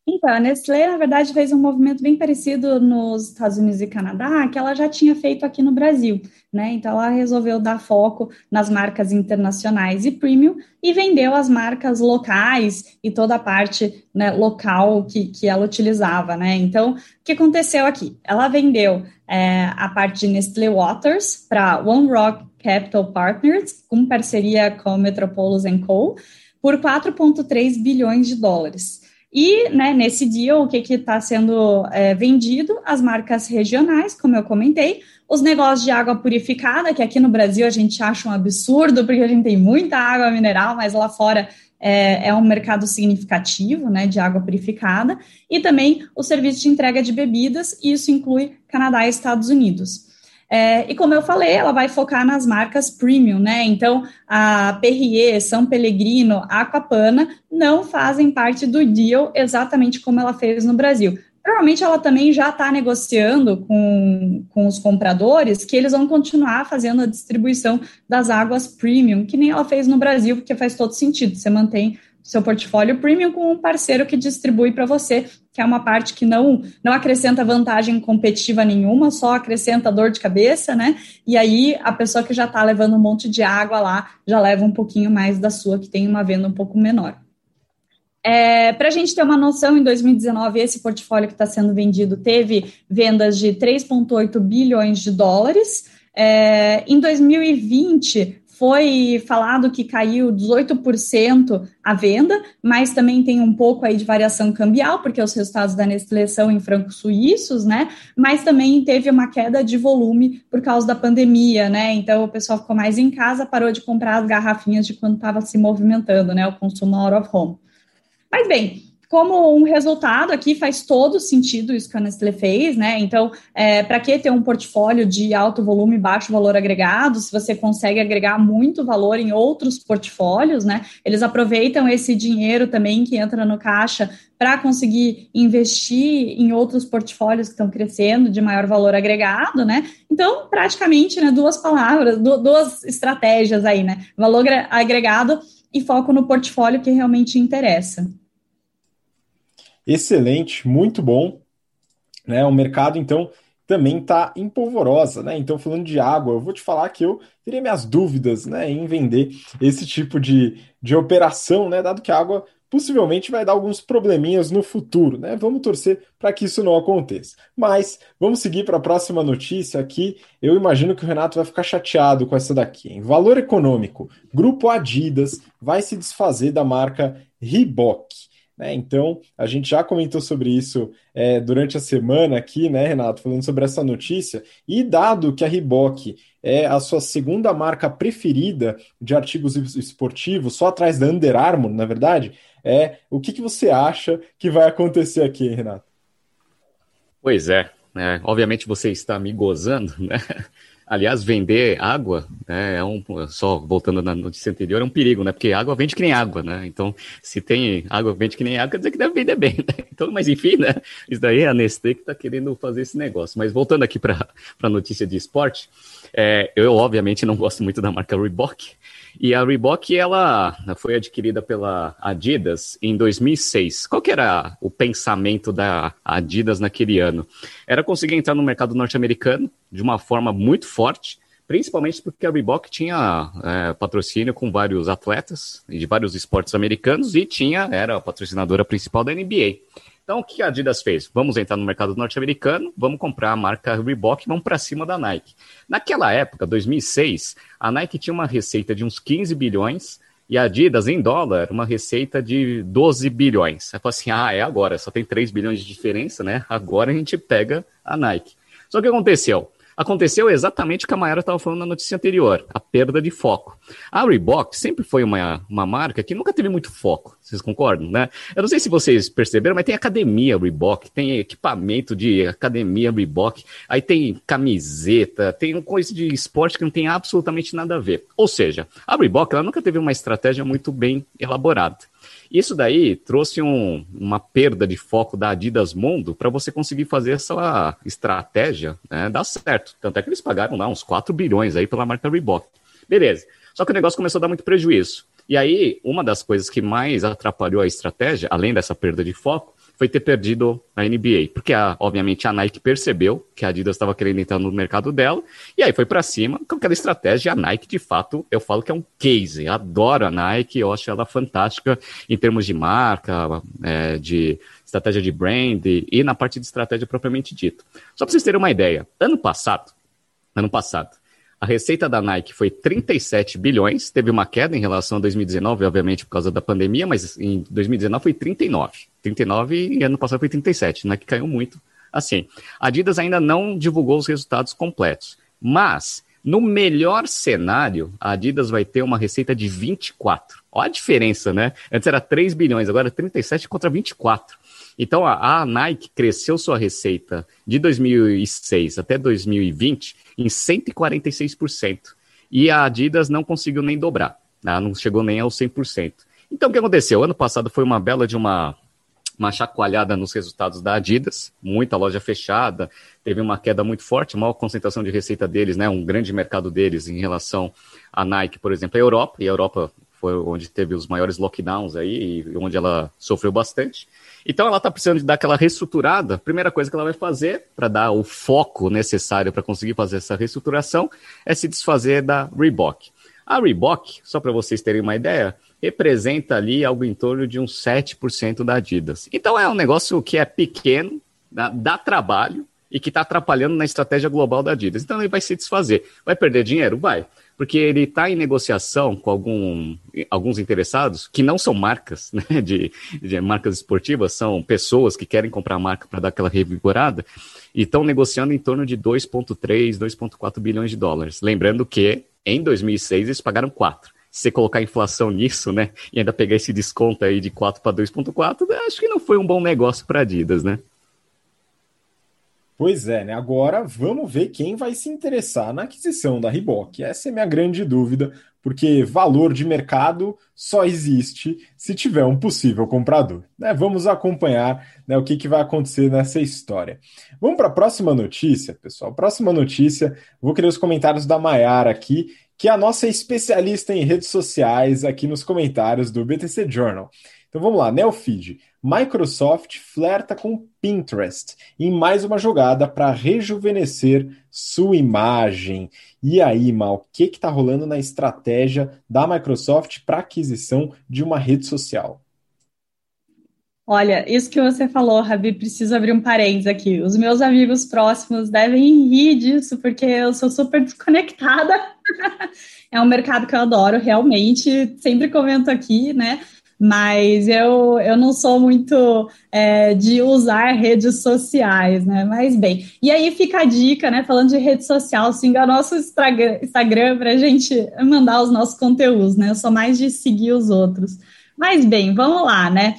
S2: Então, a Nestlé, na verdade, fez um movimento bem parecido nos Estados Unidos e Canadá, que ela já tinha feito aqui no Brasil, né? Então, ela resolveu dar foco nas marcas internacionais e premium e vendeu as marcas locais e toda a parte né, local que, que ela utilizava, né? Então, o que aconteceu aqui? Ela vendeu é, a parte de Nestlé Waters para One Rock Capital Partners, com parceria com Metropolis Co., por 4,3 bilhões de dólares. E né, nesse dia, o que está sendo é, vendido? As marcas regionais, como eu comentei, os negócios de água purificada, que aqui no Brasil a gente acha um absurdo, porque a gente tem muita água mineral, mas lá fora é, é, um mercado significativo né, de água purificada, e também o serviço de entrega de bebidas, e isso inclui Canadá e Estados Unidos. É, e como eu falei, ela vai focar nas marcas premium, né? Então, a Perrier, São Pellegrino, Aquapana não fazem parte do deal exatamente como ela fez no Brasil. Provavelmente ela também já está negociando com, com os compradores que eles vão continuar fazendo a distribuição das águas premium, que nem ela fez no Brasil, porque faz todo sentido. Você mantém seu portfólio premium com um parceiro que distribui para você, que é uma parte que não, não acrescenta vantagem competitiva nenhuma, só acrescenta dor de cabeça, né? E aí a pessoa que já está levando um monte de água lá já leva um pouquinho mais da sua, que tem uma venda um pouco menor. É, Para a gente ter uma noção, em 2019, esse portfólio que está sendo vendido teve vendas de 3,8 bilhões de dólares. É, em 2020, foi falado que caiu 18% a venda, mas também tem um pouco aí de variação cambial, porque os resultados da Nestlé são em francos suíços, né? Mas também teve uma queda de volume por causa da pandemia, né? Então o pessoal ficou mais em casa, parou de comprar as garrafinhas de quando estava se movimentando, né? O consumo out of home. Mas bem, como um resultado aqui faz todo sentido isso que a Nestlé fez, né? Então, é, para que ter um portfólio de alto volume e baixo valor agregado, se você consegue agregar muito valor em outros portfólios, né? Eles aproveitam esse dinheiro também que entra no caixa para conseguir investir em outros portfólios que estão crescendo de maior valor agregado, né? Então, praticamente, né, duas palavras, duas estratégias aí, né? Valor agregado e foco no portfólio que realmente interessa.
S1: Excelente, muito bom. Né? O mercado, então, também está em polvorosa, né? Então, falando de água, eu vou te falar que eu teria minhas dúvidas né, em vender esse tipo de, de operação, né? Dado que a água possivelmente vai dar alguns probleminhas no futuro, né? Vamos torcer para que isso não aconteça. Mas vamos seguir para a próxima notícia aqui. Eu imagino que o Renato vai ficar chateado com essa daqui. Em valor econômico, Grupo Adidas vai se desfazer da marca Reebok. Né? Então, a gente já comentou sobre isso é, durante a semana aqui, né, Renato, falando sobre essa notícia. E dado que a Reebok é a sua segunda marca preferida de artigos esportivos, só atrás da Under Armour, na verdade, é o que, que você acha que vai acontecer aqui, Renato?
S3: Pois é, é, obviamente você está me gozando, né? Aliás, vender água, né, é um, só voltando na notícia anterior, é um perigo, né? Porque água vende que nem água, né? Então, se tem água vende que nem água, quer dizer que deve vender bem, né? Então, mas enfim, né? Isso daí é a Nestlé que está querendo fazer esse negócio. Mas voltando aqui para a notícia de esporte, é, eu obviamente não gosto muito da marca Reebok, e a Reebok, ela foi adquirida pela Adidas em 2006. Qual que era o pensamento da Adidas naquele ano? Era conseguir entrar no mercado norte-americano de uma forma muito forte, principalmente porque a Reebok tinha é, patrocínio com vários atletas de vários esportes americanos e tinha era a patrocinadora principal da NBA. Então, o que a Adidas fez? Vamos entrar no mercado norte-americano, vamos comprar a marca Reebok e vamos para cima da Nike. Naquela época, 2006, a Nike tinha uma receita de uns 15 bilhões e a Adidas, em dólar, uma receita de 12 bilhões. Aí falou assim, ah, é agora, só tem 3 bilhões de diferença, né? Agora a gente pega a Nike. Só que aconteceu? Aconteceu exatamente o que a Mayara estava falando na notícia anterior, a perda de foco. A Reebok sempre foi uma, uma marca que nunca teve muito foco, vocês concordam, né? Eu não sei se vocês perceberam, mas tem academia Reebok, tem equipamento de academia Reebok, aí tem camiseta, tem coisa de esporte que não tem absolutamente nada a ver. Ou seja, a Reebok ela nunca teve uma estratégia muito bem elaborada. Isso daí trouxe um, uma perda de foco da Adidas Mundo para você conseguir fazer essa estratégia né, dar certo. Tanto é que eles pagaram lá uns 4 bilhões aí pela marca Reebok. Beleza. Só que o negócio começou a dar muito prejuízo. E aí, uma das coisas que mais atrapalhou a estratégia, além dessa perda de foco, foi ter perdido a NBA. Porque, a, obviamente, a Nike percebeu que a Adidas estava querendo entrar no mercado dela, e aí foi para cima com aquela estratégia. A Nike, de fato, eu falo que é um case. Adoro a Nike, eu acho ela fantástica em termos de marca, é, de estratégia de brand e na parte de estratégia propriamente dito. Só para vocês terem uma ideia, ano passado, ano passado, A receita da Nike foi 37 bilhões, teve uma queda em relação a 2019, obviamente por causa da pandemia, mas em 2019 foi 39. 39 e ano passado foi 37, Nike caiu muito. Assim, a Adidas ainda não divulgou os resultados completos, mas no melhor cenário, a Adidas vai ter uma receita de 24. Olha a diferença, né? Antes era 3 bilhões, agora 37 contra 24. Então a, a Nike cresceu sua receita de 2006 até 2020 em 146%. E a Adidas não conseguiu nem dobrar, né? não chegou nem aos 100%. Então, o que aconteceu? Ano passado foi uma bela de uma, uma chacoalhada nos resultados da Adidas, muita loja fechada, teve uma queda muito forte, maior concentração de receita deles, né? um grande mercado deles em relação à Nike, por exemplo, a Europa, e a Europa foi onde teve os maiores lockdowns aí, e onde ela sofreu bastante. Então ela está precisando de dar aquela reestruturada. A primeira coisa que ela vai fazer para dar o foco necessário para conseguir fazer essa reestruturação é se desfazer da Reebok. A Reebok, só para vocês terem uma ideia, representa ali algo em torno de uns 7% da Adidas. Então é um negócio que é pequeno, dá, dá trabalho e que está atrapalhando na estratégia global da Adidas. Então ele vai se desfazer. Vai perder dinheiro? Vai porque ele está em negociação com algum, alguns interessados, que não são marcas, né, de, de marcas esportivas, são pessoas que querem comprar a marca para dar aquela revigorada, e estão negociando em torno de 2,3, 2,4 bilhões de dólares. Lembrando que em 2006 eles pagaram 4. Se você colocar inflação nisso, né, e ainda pegar esse desconto aí de 4 para 2,4, acho que não foi um bom negócio para Adidas, né?
S1: Pois é, né? Agora vamos ver quem vai se interessar na aquisição da Reebok. Essa é minha grande dúvida, porque valor de mercado só existe se tiver um possível comprador. Né? Vamos acompanhar né, o que, que vai acontecer nessa história. Vamos para a próxima notícia, pessoal. Próxima notícia, vou querer os comentários da Maiara aqui, que é a nossa especialista em redes sociais aqui nos comentários do BTC Journal. Então vamos lá, Neofeed. Microsoft flerta com Pinterest em mais uma jogada para rejuvenescer sua imagem. E aí, Mal, o que está rolando na estratégia da Microsoft para aquisição de uma rede social?
S2: Olha, isso que você falou, Rabi, preciso abrir um parênteses aqui. Os meus amigos próximos devem rir disso, porque eu sou super desconectada. é um mercado que eu adoro, realmente. Sempre comento aqui, né? Mas eu, eu não sou muito é, de usar redes sociais, né? Mas bem, e aí fica a dica, né? Falando de rede social, siga nosso Instagram para a gente mandar os nossos conteúdos, né? Eu sou mais de seguir os outros. Mas bem, vamos lá, né?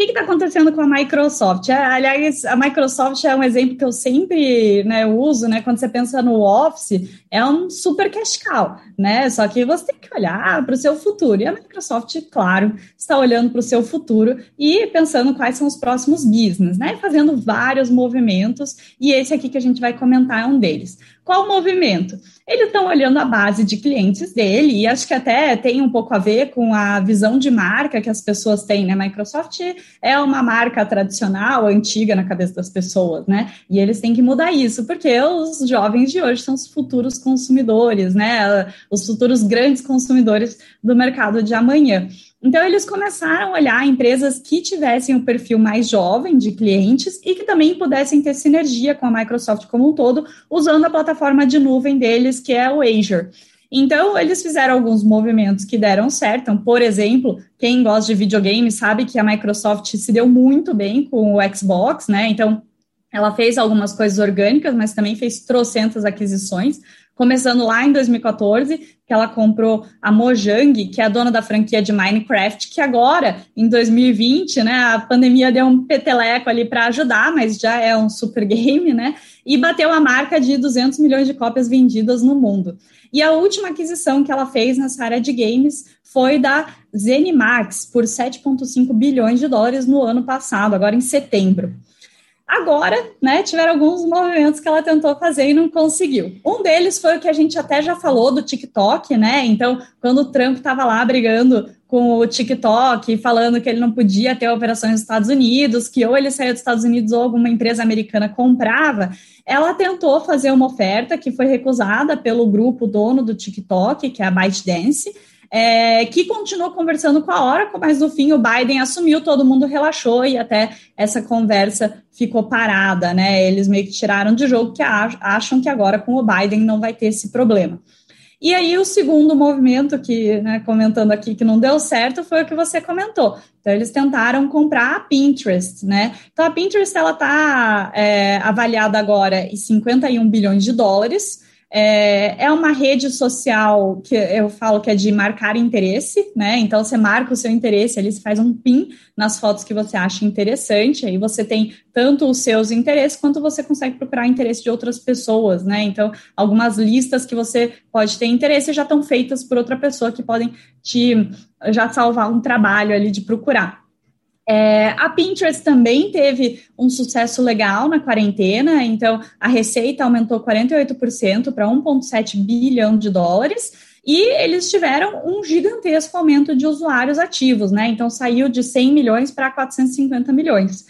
S2: O que está acontecendo com a Microsoft? É, aliás, a Microsoft é um exemplo que eu sempre né, uso, né? Quando você pensa no Office, é um super cash cow, né? Só que você tem que olhar para o seu futuro. E a Microsoft, claro, está olhando para o seu futuro e pensando quais são os próximos business, né? Fazendo vários movimentos, e esse aqui que a gente vai comentar é um deles. Qual o movimento? Eles estão olhando a base de clientes dele, e acho que até tem um pouco a ver com a visão de marca que as pessoas têm, né? Microsoft é uma marca tradicional, antiga na cabeça das pessoas, né? E eles têm que mudar isso, porque os jovens de hoje são os futuros consumidores, né? Os futuros grandes consumidores do mercado de amanhã. Então, eles começaram a olhar empresas que tivessem um perfil mais jovem de clientes e que também pudessem ter sinergia com a Microsoft como um todo, usando a plataforma de nuvem deles, que é o Azure. Então, eles fizeram alguns movimentos que deram certo. Então, por exemplo, quem gosta de videogame sabe que a Microsoft se deu muito bem com o Xbox, né? Então, ela fez algumas coisas orgânicas, mas também fez trocentas aquisições começando lá em 2014, que ela comprou a Mojang, que é a dona da franquia de Minecraft, que agora, em 2020, né, a pandemia deu um peteleco ali para ajudar, mas já é um super game, né, e bateu a marca de 200 milhões de cópias vendidas no mundo. E a última aquisição que ela fez nessa área de games foi da Zenimax, por 7,5 bilhões de dólares no ano passado, agora em setembro. Agora, né, tiveram alguns movimentos que ela tentou fazer e não conseguiu. Um deles foi o que a gente até já falou do TikTok, né? Então, quando o Trump estava lá brigando com o TikTok, falando que ele não podia ter operações nos Estados Unidos, que ou ele saía dos Estados Unidos ou alguma empresa americana comprava, ela tentou fazer uma oferta que foi recusada pelo grupo dono do TikTok, que é a ByteDance, é, que continuou conversando com a Oracle, mas no fim o Biden assumiu, todo mundo relaxou e até essa conversa ficou parada, né? Eles meio que tiraram de jogo que acham que agora com o Biden não vai ter esse problema. E aí, o segundo movimento que, né, comentando aqui que não deu certo, foi o que você comentou. Então, eles tentaram comprar a Pinterest, né? Então, a Pinterest, ela está é, avaliada agora em 51 bilhões de dólares, é, é uma rede social que eu falo que é de marcar interesse, né? Então você marca o seu interesse ali, você faz um pin nas fotos que você acha interessante, aí você tem tanto os seus interesses quanto você consegue procurar interesse de outras pessoas, né? Então, algumas listas que você pode ter interesse já estão feitas por outra pessoa que podem te já salvar um trabalho ali de procurar. É, a Pinterest também teve um sucesso legal na quarentena, então a receita aumentou 48% para 1,7 bilhão de dólares. E eles tiveram um gigantesco aumento de usuários ativos, né? Então saiu de 100 milhões para 450 milhões.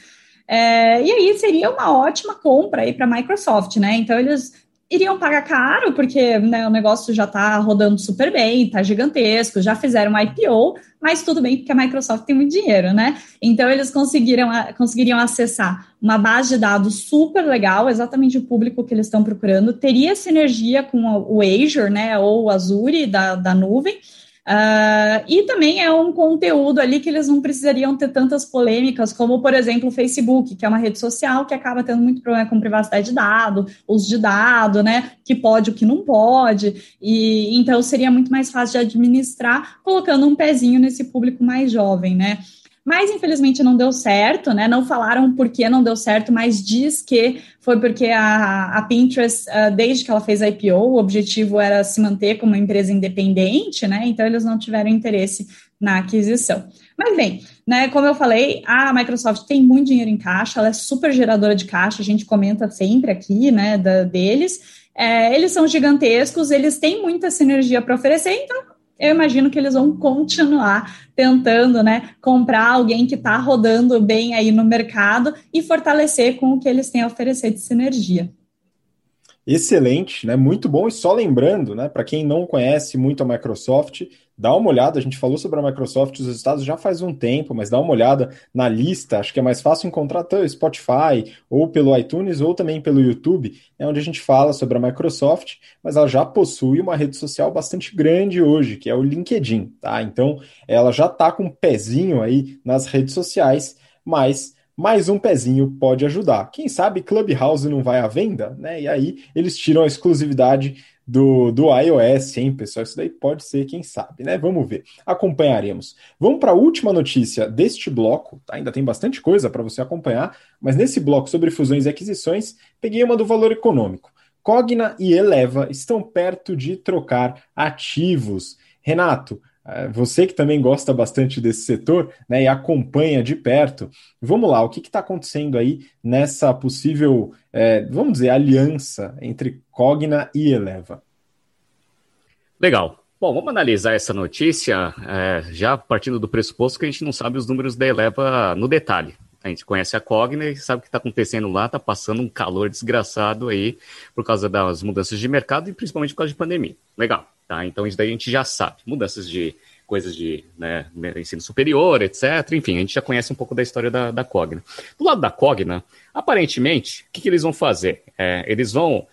S2: É, e aí seria uma ótima compra aí para a Microsoft, né? Então eles iriam pagar caro, porque né, o negócio já está rodando super bem, está gigantesco, já fizeram um IPO, mas tudo bem, porque a Microsoft tem muito dinheiro, né? Então, eles conseguiram, conseguiriam acessar uma base de dados super legal, exatamente o público que eles estão procurando, teria sinergia com o Azure, né, ou o Azure da, da nuvem, Uh, e também é um conteúdo ali que eles não precisariam ter tantas polêmicas, como, por exemplo, o Facebook, que é uma rede social que acaba tendo muito problema com privacidade de dado, uso de dado, né? Que pode, o que não pode. E então seria muito mais fácil de administrar, colocando um pezinho nesse público mais jovem, né? Mas infelizmente não deu certo, né? Não falaram por que não deu certo, mas diz que foi porque a, a Pinterest, uh, desde que ela fez a IPO, o objetivo era se manter como uma empresa independente, né? Então eles não tiveram interesse na aquisição. Mas bem, né, como eu falei, a Microsoft tem muito dinheiro em caixa, ela é super geradora de caixa, a gente comenta sempre aqui, né, da, deles. É, eles são gigantescos, eles têm muita sinergia para oferecer, então eu imagino que eles vão continuar tentando, né, comprar alguém que está rodando bem aí no mercado e fortalecer com o que eles têm a oferecer de sinergia.
S1: Excelente, né? Muito bom. E só lembrando, né, para quem não conhece muito a Microsoft, dá uma olhada. A gente falou sobre a Microsoft, os resultados já faz um tempo, mas dá uma olhada na lista. Acho que é mais fácil encontrar pelo Spotify, ou pelo iTunes, ou também pelo YouTube, é onde a gente fala sobre a Microsoft, mas ela já possui uma rede social bastante grande hoje, que é o LinkedIn, tá? Então, ela já está com um pezinho aí nas redes sociais, mas mais um pezinho pode ajudar. Quem sabe Clubhouse não vai à venda, né? E aí eles tiram a exclusividade do, do iOS, hein, pessoal? Isso daí pode ser, quem sabe, né? Vamos ver. Acompanharemos. Vamos para a última notícia deste bloco, tá? Ainda tem bastante coisa para você acompanhar, mas nesse bloco sobre fusões e aquisições, peguei uma do valor econômico. Cogna e Eleva estão perto de trocar ativos. Renato, você que também gosta bastante desse setor né, e acompanha de perto, vamos lá, o que está acontecendo aí nessa possível, é, vamos dizer, aliança entre Cogna e Eleva?
S3: Legal. Bom, vamos analisar essa notícia é, já partindo do pressuposto que a gente não sabe os números da Eleva no detalhe. A gente conhece a Cogna e sabe o que está acontecendo lá, está passando um calor desgraçado aí por causa das mudanças de mercado e principalmente por causa de pandemia. Legal. Tá? Então, isso daí a gente já sabe. Mudanças de coisas de né, ensino superior, etc. Enfim, a gente já conhece um pouco da história da, da Cogna. Do lado da Cogna, aparentemente, o que, que eles vão fazer? É, eles vão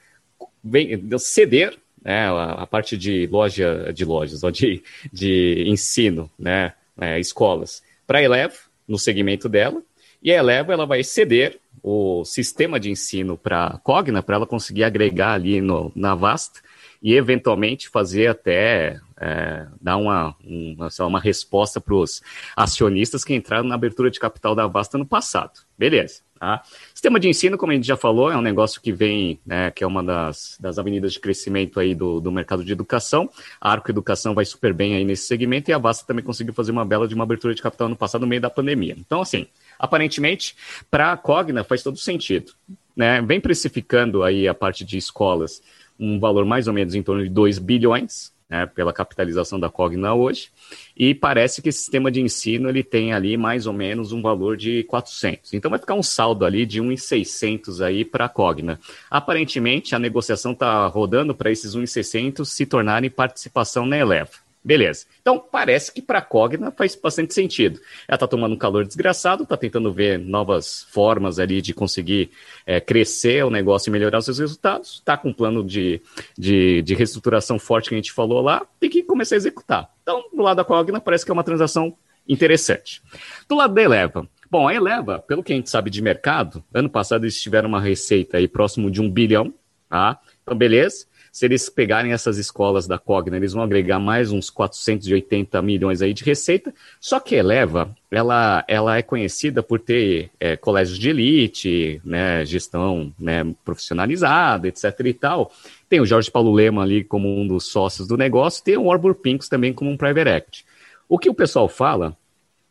S3: ceder né, a, a, parte de loja de lojas, ou de, de ensino, né, é, escolas, para a Eleva, no segmento dela, e a Eleva ela vai ceder o sistema de ensino para a Cogna, para ela conseguir agregar ali no, na Vasta, e eventualmente fazer até é, dar uma, uma, uma resposta para os acionistas que entraram na abertura de capital da Vasta no passado. Beleza. Tá? Sistema de ensino, como a gente já falou, é um negócio que vem, né, que é uma das, das avenidas de crescimento aí do, do mercado de educação. A Arco Educação vai super bem aí nesse segmento e a Vasta também conseguiu fazer uma bela de uma abertura de capital no passado, no meio da pandemia. Então, assim, aparentemente, para a Cogna faz todo sentido. Né? Vem precificando aí a parte de escolas um valor mais ou menos em torno de 2 bilhões, né, pela capitalização da Cogna hoje, e parece que esse sistema de ensino ele tem ali mais ou menos um valor de 400. Então vai ficar um saldo ali de 1.600 aí para a Cogna. Aparentemente a negociação está rodando para esses 1.600 se tornarem participação na Eleva. Beleza. Então, parece que para a Cogna faz bastante sentido. Ela está tomando um calor desgraçado, está tentando ver novas formas ali de conseguir é, crescer o negócio e melhorar os seus resultados. Está com um plano de, de, de, reestruturação forte que a gente falou lá, tem que começar a executar. Então, do lado da Cogna, parece que é uma transação interessante. Do lado da Eleva, Bom, a Eleva, pelo que a gente sabe de mercado, ano passado eles tiveram uma receita aí próximo de um bilhão, tá? Então, beleza se eles pegarem essas escolas da Cogna, eles vão agregar mais uns 480 milhões aí de receita. Só que Eleva, ela, ela é conhecida por ter é, colégios de elite, né, gestão né, profissionalizada, etc e tal. Tem o Jorge Paulo Lema ali como um dos sócios do negócio, tem o Arbor Pinks também como um private equity. O que o pessoal fala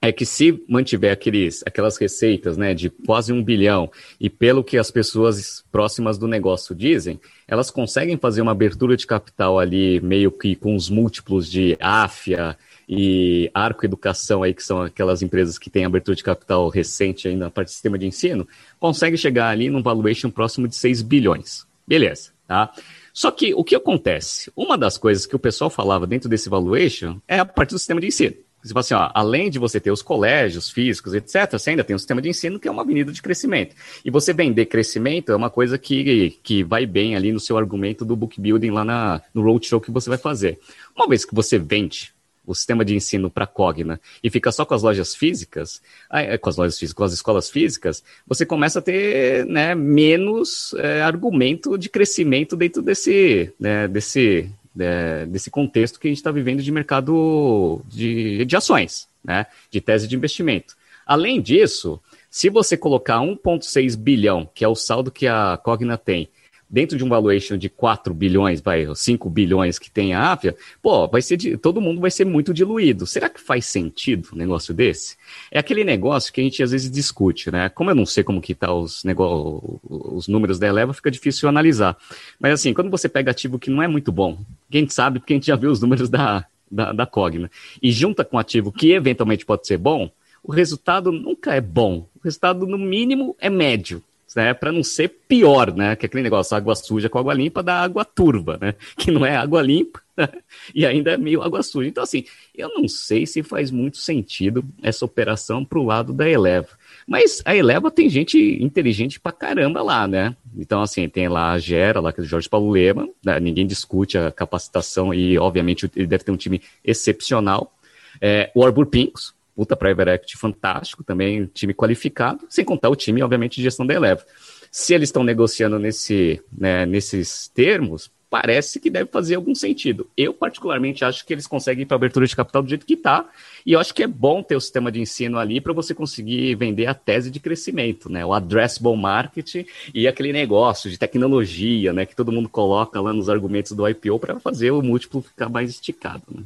S3: é que se mantiver aqueles, aquelas receitas né, de quase um bilhão, e pelo que as pessoas próximas do negócio dizem, elas conseguem fazer uma abertura de capital ali, meio que com os múltiplos de AFIA e Arco Educação, aí, que são aquelas empresas que têm abertura de capital recente ainda na parte do sistema de ensino, consegue chegar ali num valuation próximo de 6 bilhões. Beleza, tá? Só que o que acontece? Uma das coisas que o pessoal falava dentro desse valuation é a parte do sistema de ensino. Fala assim, ó, além de você ter os colégios físicos, etc., você ainda tem um sistema de ensino que é uma avenida de crescimento. E você vender crescimento é uma coisa que, que vai bem ali no seu argumento do book building lá na, no roadshow que você vai fazer. Uma vez que você vende o sistema de ensino para Cogna e fica só com as lojas físicas, é, com as lojas físicas, com as escolas físicas, você começa a ter né, menos é, argumento de crescimento dentro desse, né, desse, é, desse contexto que a gente está vivendo de mercado de, de ações, né? de tese de investimento. Além disso, se você colocar 1,6 bilhão, que é o saldo que a Cogna tem, dentro de um valuation de 4 bilhões, vai, 5 bilhões que tem a Áfia, pô, vai ser de, todo mundo vai ser muito diluído. Será que faz sentido um negócio desse? É aquele negócio que a gente às vezes discute, né? Como eu não sei como que tá os, os números da Eleva, fica difícil analisar. Mas assim, quando você pega ativo que não é muito bom, quem sabe porque a gente já viu os números da, da, da Cogna, e junta com ativo que eventualmente pode ser bom, o resultado nunca é bom. O resultado, no mínimo, é médio né, para não ser pior, né, que é aquele negócio, água suja com água limpa dá água turva, né, que não é água limpa e ainda é meio água suja. Então, assim, eu não sei se faz muito sentido essa operação para o lado da Eleva. Mas a Eleva tem gente inteligente pra caramba lá, né? Então, assim, tem lá a Gera, lá que é o Jorge Paulo Lema, né? ninguém discute a capacitação e, obviamente, ele deve ter um time excepcional. É, o Arbor Pincos, puta private equity fantástico, também time qualificado, sem contar o time, obviamente, de gestão da Eleva. Se eles estão negociando nesse, né, nesses termos, parece que deve fazer algum sentido. Eu, particularmente, acho que eles conseguem ir para abertura de capital do jeito que está, e eu acho que é bom ter o sistema de ensino ali para você conseguir vender a tese de crescimento, né? O addressable market e aquele negócio de tecnologia, né? Que todo mundo coloca lá nos argumentos do IPO para fazer o múltiplo ficar mais esticado, né?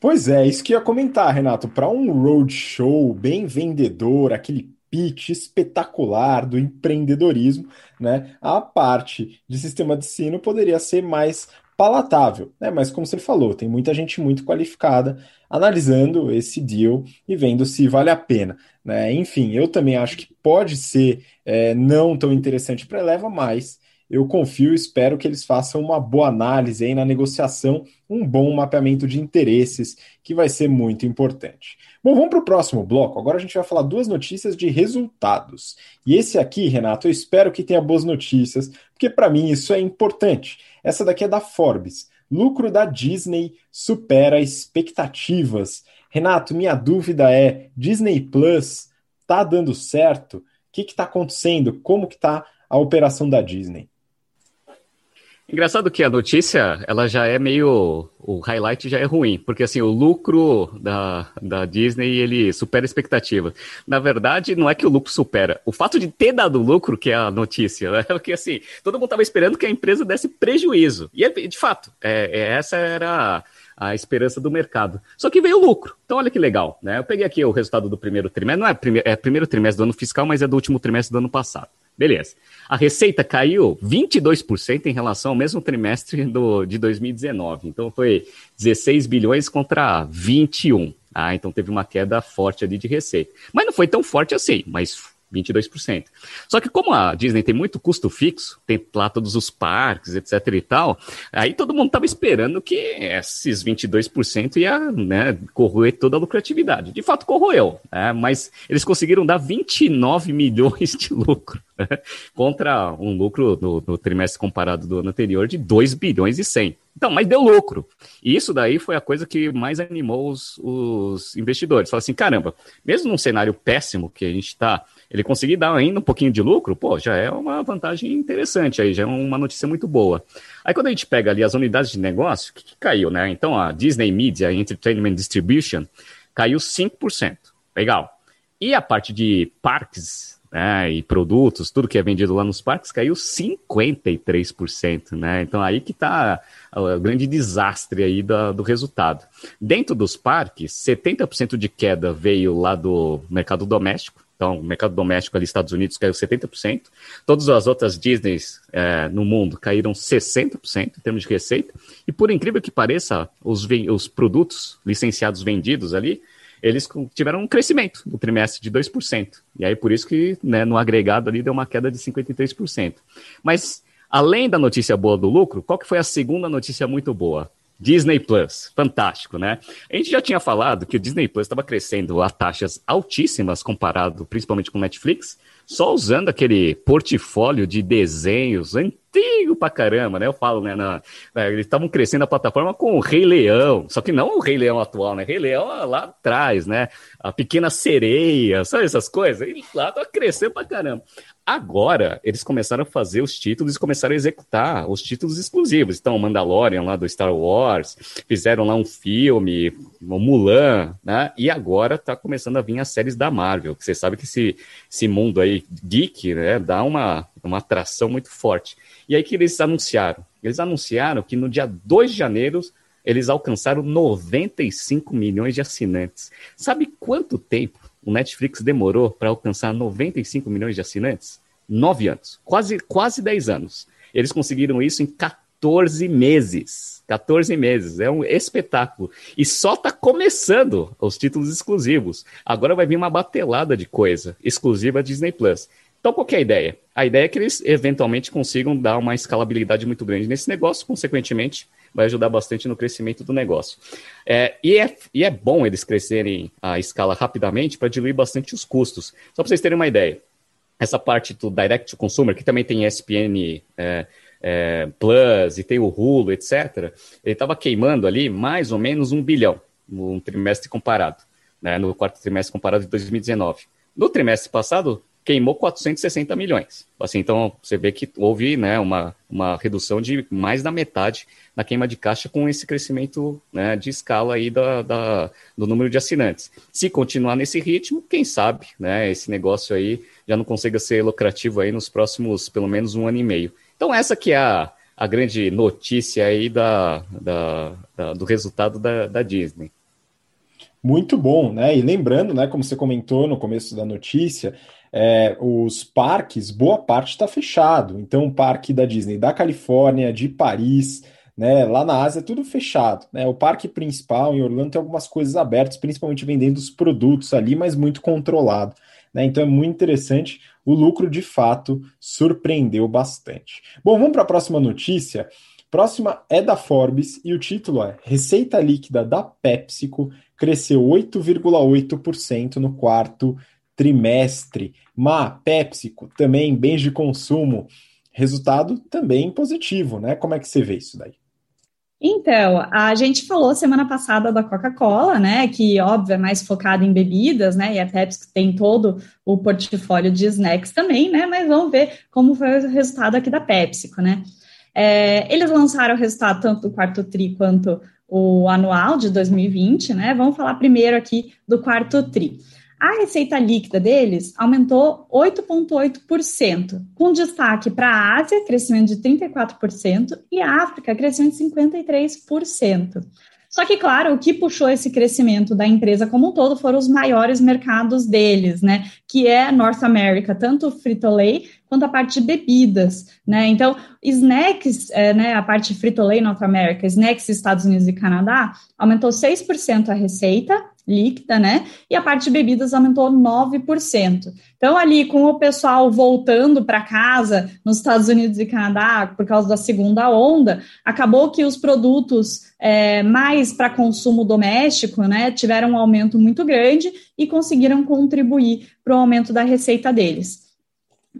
S1: Pois é, isso que eu ia comentar, Renato. Para um roadshow bem vendedor, aquele pitch espetacular do empreendedorismo, né? A parte de sistema de ensino poderia ser mais palatável, né? Mas como você falou, tem muita gente muito qualificada analisando esse deal e vendo se vale a pena, né? Enfim, eu também acho que pode ser é, não tão interessante para Eleva, mas eu confio e espero que eles façam uma boa análise aí na negociação, um bom mapeamento de interesses, que vai ser muito importante. Bom, vamos para o próximo bloco. Agora a gente vai falar duas notícias de resultados. E esse aqui, Renato, eu espero que tenha boas notícias, porque para mim isso é importante. Essa daqui é da Forbes. Lucro da Disney supera expectativas. Renato, minha dúvida é: Disney Plus tá dando certo? O que está acontecendo? Como que está a operação da Disney?
S3: Engraçado que a notícia, ela já é meio. O highlight já é ruim, porque assim, o lucro da, da Disney ele supera a expectativa. Na verdade, não é que o lucro supera. O fato de ter dado lucro que é a notícia, né? Porque assim, todo mundo estava esperando que a empresa desse prejuízo. E de fato, é, é, essa era a esperança do mercado. Só que veio lucro. Então, olha que legal, né? Eu peguei aqui o resultado do primeiro trimestre, não é, prime é primeiro trimestre do ano fiscal, mas é do último trimestre do ano passado. Beleza. A receita caiu 22% em relação ao mesmo trimestre do, de 2019. Então foi 16 bilhões contra 21. Ah, então teve uma queda forte ali de receita. Mas não foi tão forte assim, mas 22%. Só que como a Disney tem muito custo fixo, tem lá todos os parques, etc e tal, aí todo mundo estava esperando que esses 22% ia né, corroer toda a lucratividade. De fato, corroeu, né, mas eles conseguiram dar 29 milhões de lucro né, contra um lucro no, no trimestre comparado do ano anterior de 2 bilhões e 100. Então, mas deu lucro. E isso daí foi a coisa que mais animou os, os investidores. Falaram assim, caramba, mesmo num cenário péssimo que a gente está, ele conseguir dar ainda um pouquinho de lucro, pô, já é uma vantagem interessante aí, já é uma notícia muito boa. Aí quando a gente pega ali as unidades de negócio, o que, que caiu, né? Então a Disney Media Entertainment Distribution caiu 5%. Legal. E a parte de parques né, e produtos, tudo que é vendido lá nos parques, caiu 53%, né? Então aí que está o grande desastre aí do, do resultado. Dentro dos parques, 70% de queda veio lá do mercado doméstico, então, o mercado doméstico ali, Estados Unidos, caiu 70%. Todas as outras Disneys é, no mundo caíram 60% em termos de receita. E por incrível que pareça, os, os produtos licenciados vendidos ali eles tiveram um crescimento no trimestre de 2%. E aí, por isso que né, no agregado ali deu uma queda de 53%. Mas, além da notícia boa do lucro, qual que foi a segunda notícia muito boa? Disney Plus, fantástico, né? A gente já tinha falado que o Disney Plus estava crescendo a taxas altíssimas comparado principalmente com Netflix, só usando aquele portfólio de desenhos antigo pra caramba, né? Eu falo, né? Na, eles estavam crescendo a plataforma com o Rei Leão, só que não o Rei Leão atual, né? Rei Leão lá atrás, né? A Pequena Sereia, sabe essas coisas? E lá tá crescendo pra caramba. Agora, eles começaram a fazer os títulos e começaram a executar os títulos exclusivos. Então, Mandalorian lá do Star Wars, fizeram lá um filme, Mulan, né? E agora tá começando a vir as séries da Marvel, que você sabe que esse, esse mundo aí geek, né, dá uma, uma atração muito forte. E aí que eles anunciaram? Eles anunciaram que no dia 2 de janeiro eles alcançaram 95 milhões de assinantes. Sabe quanto tempo o Netflix demorou para alcançar 95 milhões de assinantes? Nove anos, quase, quase 10 anos. Eles conseguiram isso em 14 meses. 14 meses, é um espetáculo. E só está começando os títulos exclusivos. Agora vai vir uma batelada de coisa exclusiva Disney Plus. Então, qual é a ideia? A ideia é que eles eventualmente consigam dar uma escalabilidade muito grande nesse negócio, consequentemente, vai ajudar bastante no crescimento do negócio. É, e, é, e é bom eles crescerem a escala rapidamente para diluir bastante os custos. Só para vocês terem uma ideia, essa parte do Direct to Consumer, que também tem ESPN é, é, Plus e tem o Hulu, etc., ele estava queimando ali mais ou menos um bilhão no trimestre comparado, né, no quarto trimestre comparado de 2019. No trimestre passado, queimou 460 milhões. Assim, então você vê que houve né, uma, uma redução de mais da metade na queima de caixa com esse crescimento né, de escala aí da, da, do número de assinantes. Se continuar nesse ritmo, quem sabe né, esse negócio aí já não consiga ser lucrativo aí nos próximos pelo menos um ano e meio. Então essa que é a, a grande notícia aí da, da, da do resultado da, da Disney.
S1: Muito bom, né? E lembrando, né, como você comentou no começo da notícia, é, os parques, boa parte está fechado. Então, o parque da Disney da Califórnia, de Paris, né, lá na Ásia, tudo fechado. Né? O parque principal em Orlando tem algumas coisas abertas, principalmente vendendo os produtos ali, mas muito controlado. Né? Então é muito interessante. O lucro, de fato, surpreendeu bastante. Bom, vamos para a próxima notícia. Próxima é da Forbes e o título é Receita líquida da PepsiCo cresceu 8,8% no quarto trimestre. Ma, PepsiCo, também bens de consumo, resultado também positivo, né? Como é que você vê isso daí?
S2: Então, a gente falou semana passada da Coca-Cola, né, que óbvio é mais focada em bebidas, né, e a Pepsi tem todo o portfólio de snacks também, né, mas vamos ver como foi o resultado aqui da PepsiCo, né. É, eles lançaram o resultado tanto do quarto tri quanto o anual de 2020, né, vamos falar primeiro aqui do quarto tri. A receita líquida deles aumentou 8,8%, com destaque para a Ásia, crescimento de 34%, e a África, crescimento de 53%. Só que, claro, o que puxou esse crescimento da empresa como um todo foram os maiores mercados deles, né? Que é North America, tanto o Frito-Lay quanto a parte de bebidas, né? Então, snacks, é, né, a parte Frito-Lay North America, snacks Estados Unidos e Canadá, aumentou 6% a receita líquida, né? E a parte de bebidas aumentou 9%. Então, ali, com o pessoal voltando para casa nos Estados Unidos e Canadá por causa da segunda onda, acabou que os produtos é, mais para consumo doméstico, né, tiveram um aumento muito grande e conseguiram contribuir para o aumento da receita deles.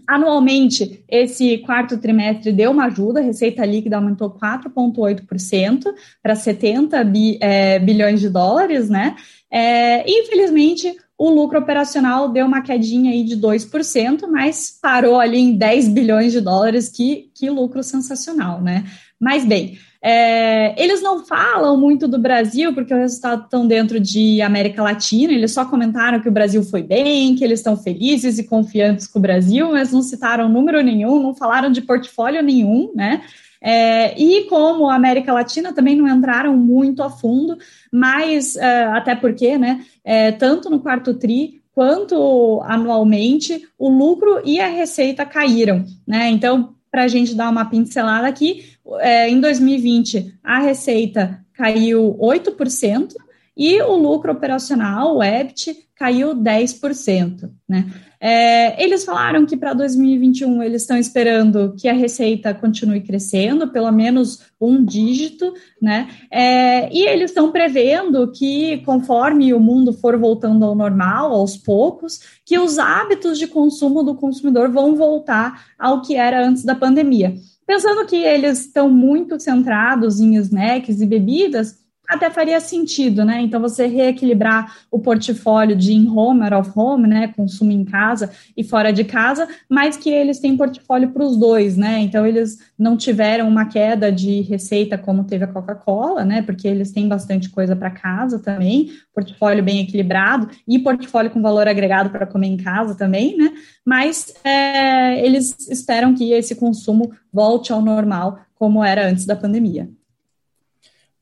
S2: Anualmente, esse quarto trimestre deu uma ajuda, a receita líquida aumentou 4,8% para 70 bi, é, bilhões de dólares, né? É, infelizmente, o lucro operacional deu uma quedinha aí de 2%, mas parou ali em 10 bilhões de dólares, que, que lucro sensacional, né? Mas bem, é, eles não falam muito do Brasil, porque os resultados estão dentro de América Latina, eles só comentaram que o Brasil foi bem, que eles estão felizes e confiantes com o Brasil, mas não citaram número nenhum, não falaram de portfólio nenhum, né? É, e como a América Latina também não entraram muito a fundo, mas é, até porque, né, é, tanto no quarto TRI quanto anualmente, o lucro e a receita caíram, né? Então, para a gente dar uma pincelada aqui, é, em 2020 a receita caiu 8% e o lucro operacional, o EBIT, caiu 10%. Né? É, eles falaram que para 2021 eles estão esperando que a receita continue crescendo, pelo menos um dígito, né? É, e eles estão prevendo que, conforme o mundo for voltando ao normal, aos poucos, que os hábitos de consumo do consumidor vão voltar ao que era antes da pandemia. Pensando que eles estão muito centrados em snacks e bebidas, até faria sentido, né? Então, você reequilibrar o portfólio de in-home, out of home, né? Consumo em casa e fora de casa, mas que eles têm portfólio para os dois, né? Então, eles não tiveram uma queda de receita como teve a Coca-Cola, né? Porque eles têm bastante coisa para casa também, portfólio bem equilibrado e portfólio com valor agregado para comer em casa também, né? Mas é, eles esperam que esse consumo volte ao normal como era antes da pandemia.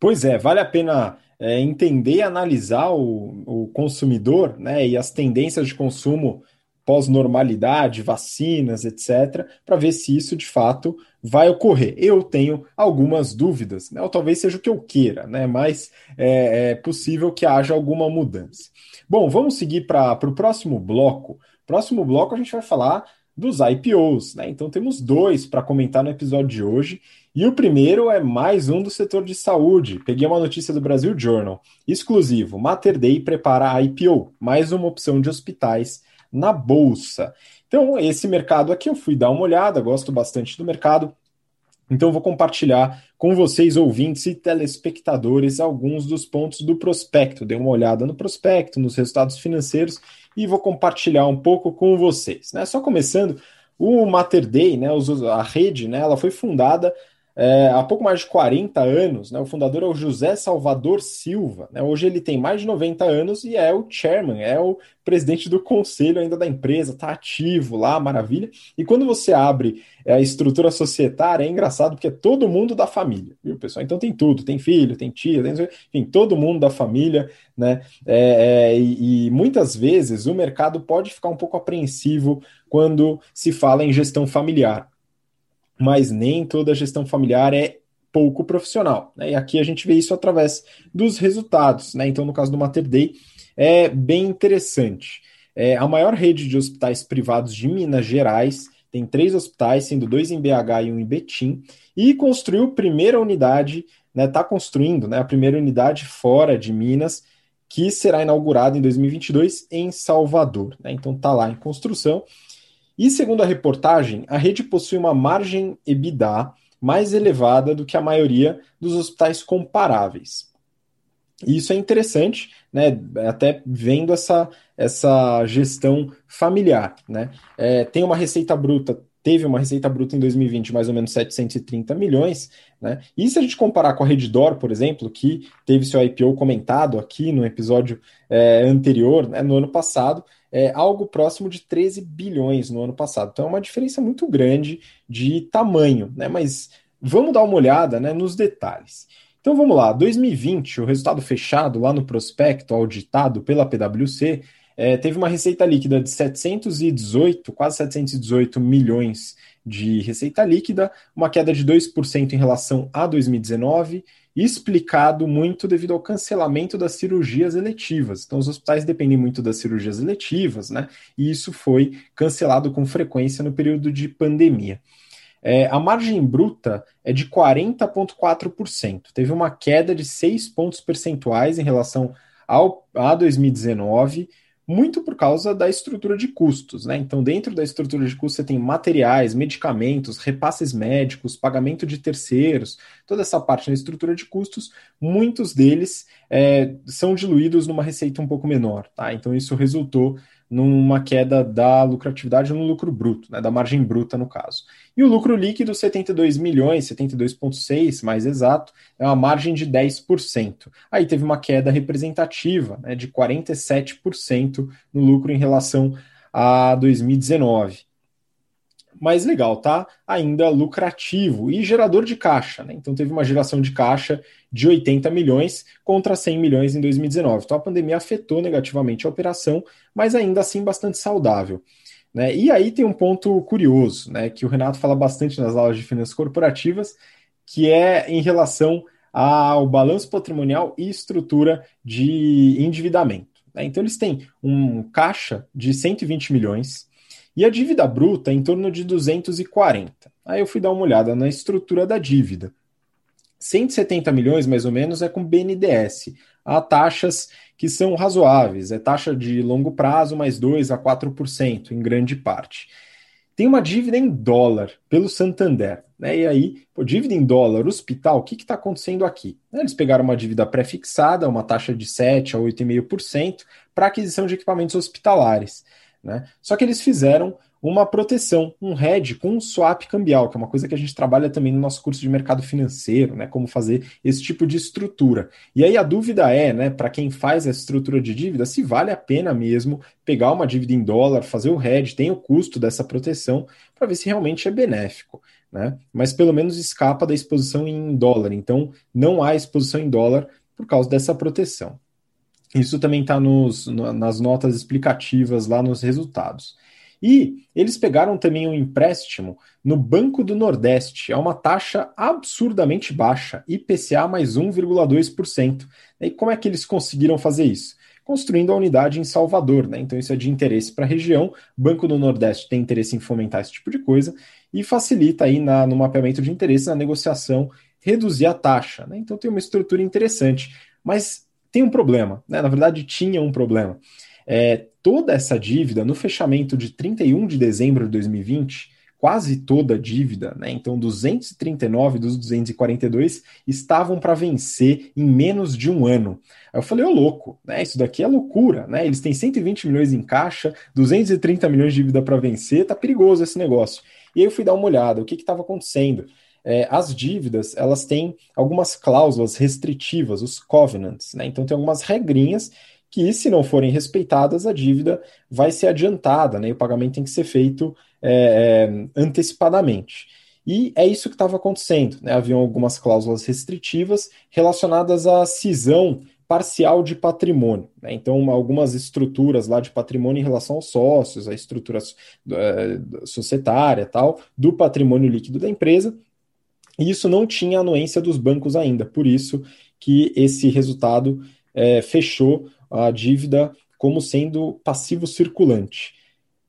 S1: Pois é, vale a pena é, entender e analisar o, o consumidor né, e as tendências de consumo pós-normalidade, vacinas, etc., para ver se isso de fato vai ocorrer. Eu tenho algumas dúvidas, né? ou talvez seja o que eu queira, né? mas é, é possível que haja alguma mudança. Bom, vamos seguir para o próximo bloco. Próximo bloco a gente vai falar dos IPOs, né? Então temos dois para comentar no episódio de hoje. E o primeiro é mais um do setor de saúde. Peguei uma notícia do Brasil Journal. Exclusivo. Mater Dei prepara a IPO, mais uma opção de hospitais na bolsa. Então, esse mercado aqui eu fui dar uma olhada, gosto bastante do mercado. Então, vou compartilhar com vocês, ouvintes e telespectadores, alguns dos pontos do prospecto. Dei uma olhada no prospecto, nos resultados financeiros e vou compartilhar um pouco com vocês. Né? Só começando, o Mater Dei, né, a rede, né, ela foi fundada é, há pouco mais de 40 anos, né, o fundador é o José Salvador Silva. Né, hoje ele tem mais de 90 anos e é o chairman, é o presidente do conselho ainda da empresa, está ativo lá, maravilha. E quando você abre é, a estrutura societária, é engraçado porque é todo mundo da família, viu, pessoal? Então tem tudo, tem filho, tem tia, tem, enfim, todo mundo da família, né? É, é, e, e muitas vezes o mercado pode ficar um pouco apreensivo quando se fala em gestão familiar mas nem toda gestão familiar é pouco profissional. Né? E aqui a gente vê isso através dos resultados. Né? Então, no caso do Mater Dei, é bem interessante. É a maior rede de hospitais privados de Minas Gerais tem três hospitais, sendo dois em BH e um em Betim, e construiu a primeira unidade, está né, tá construindo né, a primeira unidade fora de Minas, que será inaugurada em 2022 em Salvador. Né? Então está lá em construção. E segundo a reportagem, a rede possui uma margem EBITDA mais elevada do que a maioria dos hospitais comparáveis. E isso é interessante, né? Até vendo essa, essa gestão familiar, né? É, tem uma receita bruta, teve uma receita bruta em 2020 mais ou menos 730 milhões, né? E se a gente comparar com a Reddor, por exemplo, que teve seu IPO comentado aqui no episódio é, anterior, né, no ano passado, é, algo próximo de 13 bilhões no ano passado. Então é uma diferença muito grande de tamanho, né? Mas vamos dar uma olhada né, nos detalhes. Então vamos lá, 2020, o resultado fechado lá no prospecto auditado pela PwC é, teve uma receita líquida de 718, quase 718 milhões de receita líquida, uma queda de 2% em relação a 2019 explicado muito devido ao cancelamento das cirurgias eletivas. Então, os hospitais dependem muito das cirurgias eletivas, né? E isso foi cancelado com frequência no período de pandemia. É, a margem bruta é de 40,4%. Teve uma queda de 6 pontos percentuais em relação ao, a 2019 muito por causa da estrutura de custos, né? Então, dentro da estrutura de custos, você tem materiais, medicamentos, repasses médicos, pagamento de terceiros, toda essa parte da estrutura de custos, muitos deles é, são diluídos numa receita um pouco menor, tá? Então, isso resultou numa queda da lucratividade no lucro bruto, né, da margem bruta no caso. E o lucro líquido, 72 milhões, 72,6 mais exato, é uma margem de 10%. Aí teve uma queda representativa né, de 47% no lucro em relação a 2019 mais legal, tá? Ainda lucrativo e gerador de caixa, né? Então teve uma geração de caixa de 80 milhões contra 100 milhões em 2019. Então a pandemia afetou negativamente a operação, mas ainda assim bastante saudável. Né? E aí tem um ponto curioso, né, que o Renato fala bastante nas aulas de finanças corporativas, que é em relação ao balanço patrimonial e estrutura de endividamento. Né? Então eles têm um caixa de 120 milhões, e a dívida bruta em torno de 240. Aí eu fui dar uma olhada na estrutura da dívida. 170 milhões, mais ou menos, é com BNDES. Há taxas que são razoáveis, é taxa de longo prazo mais 2 a 4%, em grande parte. Tem uma dívida em dólar pelo Santander. Né? E aí, pô, dívida em dólar, hospital, o que está acontecendo aqui? Eles pegaram uma dívida pré-fixada, uma taxa de 7 a 8,5% para aquisição de equipamentos hospitalares. Né? Só que eles fizeram uma proteção, um hedge com um swap cambial, que é uma coisa que a gente trabalha também no nosso curso de mercado financeiro, né? Como fazer esse tipo de estrutura. E aí a dúvida é, né, para quem faz essa estrutura de dívida, se vale a pena mesmo pegar uma dívida em dólar, fazer o hedge, tem o custo dessa proteção, para ver se realmente é benéfico. Né? Mas pelo menos escapa da exposição em dólar. Então não há exposição em dólar por causa dessa proteção. Isso também está nas notas explicativas lá nos resultados. E eles pegaram também um empréstimo no Banco do Nordeste, a uma taxa absurdamente baixa, IPCA mais 1,2%. E como é que eles conseguiram fazer isso? Construindo a unidade em Salvador, né? Então isso é de interesse para a região. Banco do Nordeste tem interesse em fomentar esse tipo de coisa e facilita aí na, no mapeamento de interesse, na negociação, reduzir a taxa. Né? Então tem uma estrutura interessante. Mas tem um problema, né? Na verdade, tinha um problema. É, toda essa dívida, no fechamento de 31 de dezembro de 2020, quase toda a dívida, né? Então, 239 dos 242 estavam para vencer em menos de um ano. Aí eu falei, ô louco, né? Isso daqui é loucura, né? Eles têm 120 milhões em caixa, 230 milhões de dívida para vencer, tá perigoso esse negócio. E aí eu fui dar uma olhada, o que estava acontecendo? é, as dívidas elas têm algumas cláusulas restritivas, os covenants, né? Então tem algumas regrinhas que, se não forem respeitadas, a dívida vai ser adiantada, né? E o pagamento tem que ser feito é, é, antecipadamente. E é isso que estava acontecendo. Né? Haviam algumas cláusulas restritivas relacionadas à cisão parcial de patrimônio. Né? Então, algumas estruturas lá de patrimônio em relação aos sócios, a estrutura é, societária tal, do patrimônio líquido da empresa, e isso não tinha anuência dos bancos ainda, por isso que esse resultado é, fechou a dívida como sendo passivo circulante.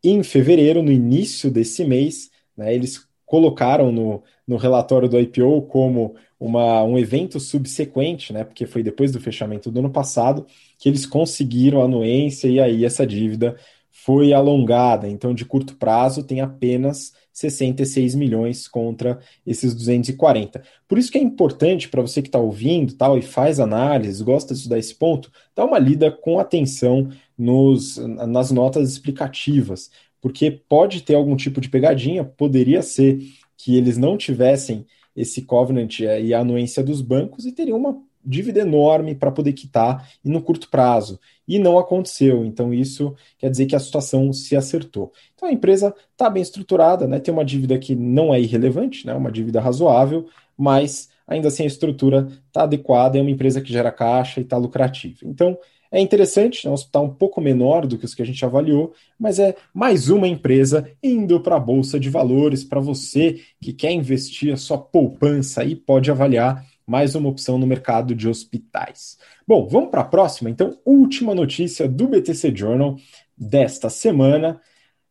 S1: Em fevereiro, no início desse mês, né, eles colocaram no, no relatório do IPO como uma, um evento subsequente, né, porque foi depois do fechamento do ano passado, que eles conseguiram a anuência e aí essa dívida foi alongada. Então, de curto prazo, tem apenas 66 milhões contra esses 240. Por isso que é importante para você que está ouvindo tal e faz análise, gosta de estudar esse ponto, dar uma lida com atenção nos, nas notas explicativas, porque pode ter algum tipo de pegadinha, poderia ser que eles não tivessem esse covenant e a anuência dos bancos e teriam uma dívida enorme para poder quitar e no curto prazo. E não aconteceu. Então, isso quer dizer que a situação se acertou. Então, a empresa está bem estruturada, né? tem uma dívida que não é irrelevante, né? uma dívida razoável, mas ainda assim a estrutura está adequada, é uma empresa que gera caixa e está lucrativa. Então, é interessante, é um hospital um pouco menor do que os que a gente avaliou, mas é mais uma empresa indo para a Bolsa de Valores para você que quer investir a sua poupança e pode avaliar mais uma opção no mercado de hospitais. Bom, vamos para a próxima. Então, última notícia do BTC Journal desta semana.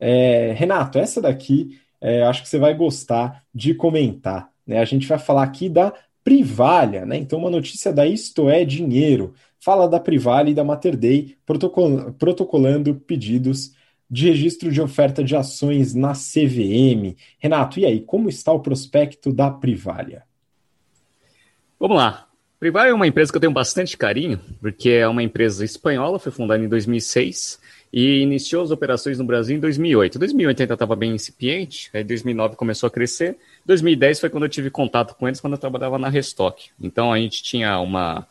S1: É, Renato, essa daqui é, acho que você vai gostar de comentar. Né? A gente vai falar aqui da Privalha, né? Então, uma notícia da Isto é Dinheiro. Fala da Privalha e da Mater Dei protocol protocolando pedidos de registro de oferta de ações na CVM. Renato, e aí, como está o prospecto da Privalha?
S3: Vamos lá. Privalha é uma empresa que eu tenho bastante carinho, porque é uma empresa espanhola, foi fundada em 2006 e iniciou as operações no Brasil em 2008. 2008 ainda estava bem incipiente, aí 2009 começou a crescer. 2010 foi quando eu tive contato com eles, quando eu trabalhava na Restock. Então a gente tinha uma,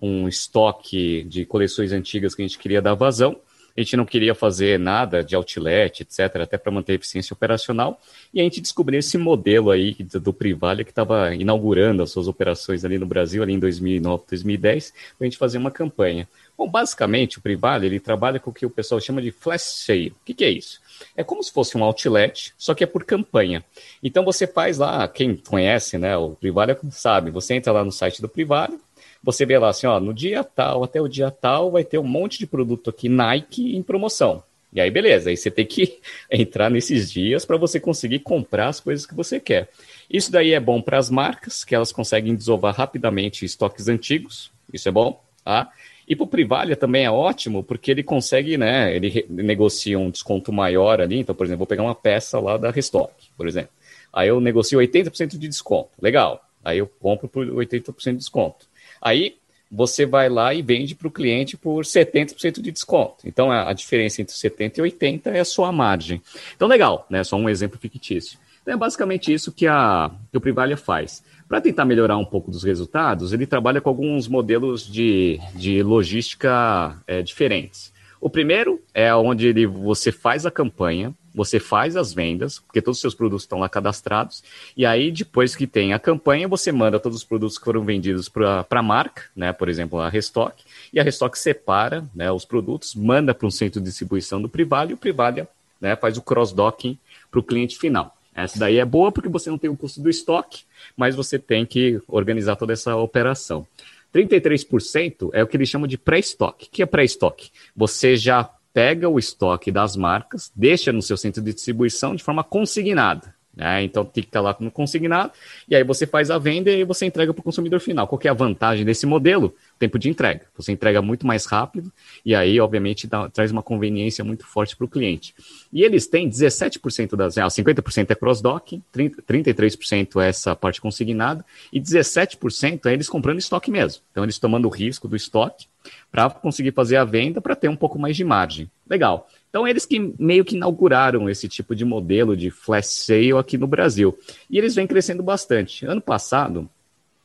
S3: um estoque de coleções antigas que a gente queria dar vazão. A gente não queria fazer nada de outlet, etc., até para manter a eficiência operacional. E a gente descobriu esse modelo aí do, Privalia que estava inaugurando as suas operações ali no Brasil, ali em 2009, 2010, para a gente fazer uma campanha. Bom, basicamente, o Privalia, ele trabalha com o que o pessoal chama de flash sale. O que, que é isso? É como se fosse um outlet, só que é por campanha. Então você faz lá, quem conhece, né, o Privalia sabe, você entra lá no site do Privalia, você vê lá assim, ó, no dia tal até o dia tal vai ter um monte de produto aqui Nike em promoção. E aí, beleza, aí você tem que entrar nesses dias para você conseguir comprar as coisas que você quer. Isso daí é bom para as marcas, que elas conseguem desovar rapidamente estoques antigos, isso é bom, tá? E para o Privalia também é ótimo, porque ele consegue, né, ele negocia um desconto maior ali, então, por exemplo, vou pegar uma peça lá da Restock, por exemplo. Aí eu negocio 80% de desconto, legal. Aí eu compro por 80% de desconto. Aí você vai lá e vende para o cliente por 70% de desconto. Então a, a, diferença entre 70 e 80 é a sua margem. Então legal, né? Só um exemplo fictício. Então é basicamente isso que, a, que o Privalia faz. Para tentar melhorar um pouco dos resultados, ele trabalha com alguns modelos de, de logística é, diferentes. O primeiro é onde ele, você faz a campanha, você faz as vendas, porque todos os seus produtos estão lá cadastrados, e aí depois que tem a campanha, você manda todos os produtos que foram vendidos para a marca, né, por exemplo, a Restock, e a Restock separa né, os produtos, manda para um centro de distribuição do Privalia, e o Privalia né, faz o cross-docking para o cliente final. Essa daí é boa porque você não tem o custo do estoque, mas você tem que organizar toda essa operação. 33% é o que eles chamam de pré-estoque. O que é pré-estoque? Você já pega o estoque das marcas, deixa no seu centro de distribuição de forma consignada. Né? Então tem que estar lá no consignado, e aí você faz a venda e você entrega para o consumidor final. Qual é a vantagem desse modelo? Tempo de entrega. Você entrega muito mais rápido, e aí, obviamente, dá, traz uma conveniência muito forte para o cliente. E eles têm 17% das. Ah, 50% é cross-docking, 33% é essa parte consignada, e 17% é eles comprando estoque mesmo. Então, eles tomando o risco do estoque para conseguir fazer a venda para ter um pouco mais de margem. Legal. Então, eles que meio que inauguraram esse tipo de modelo de flash sale aqui no Brasil. E eles vêm crescendo bastante. Ano passado,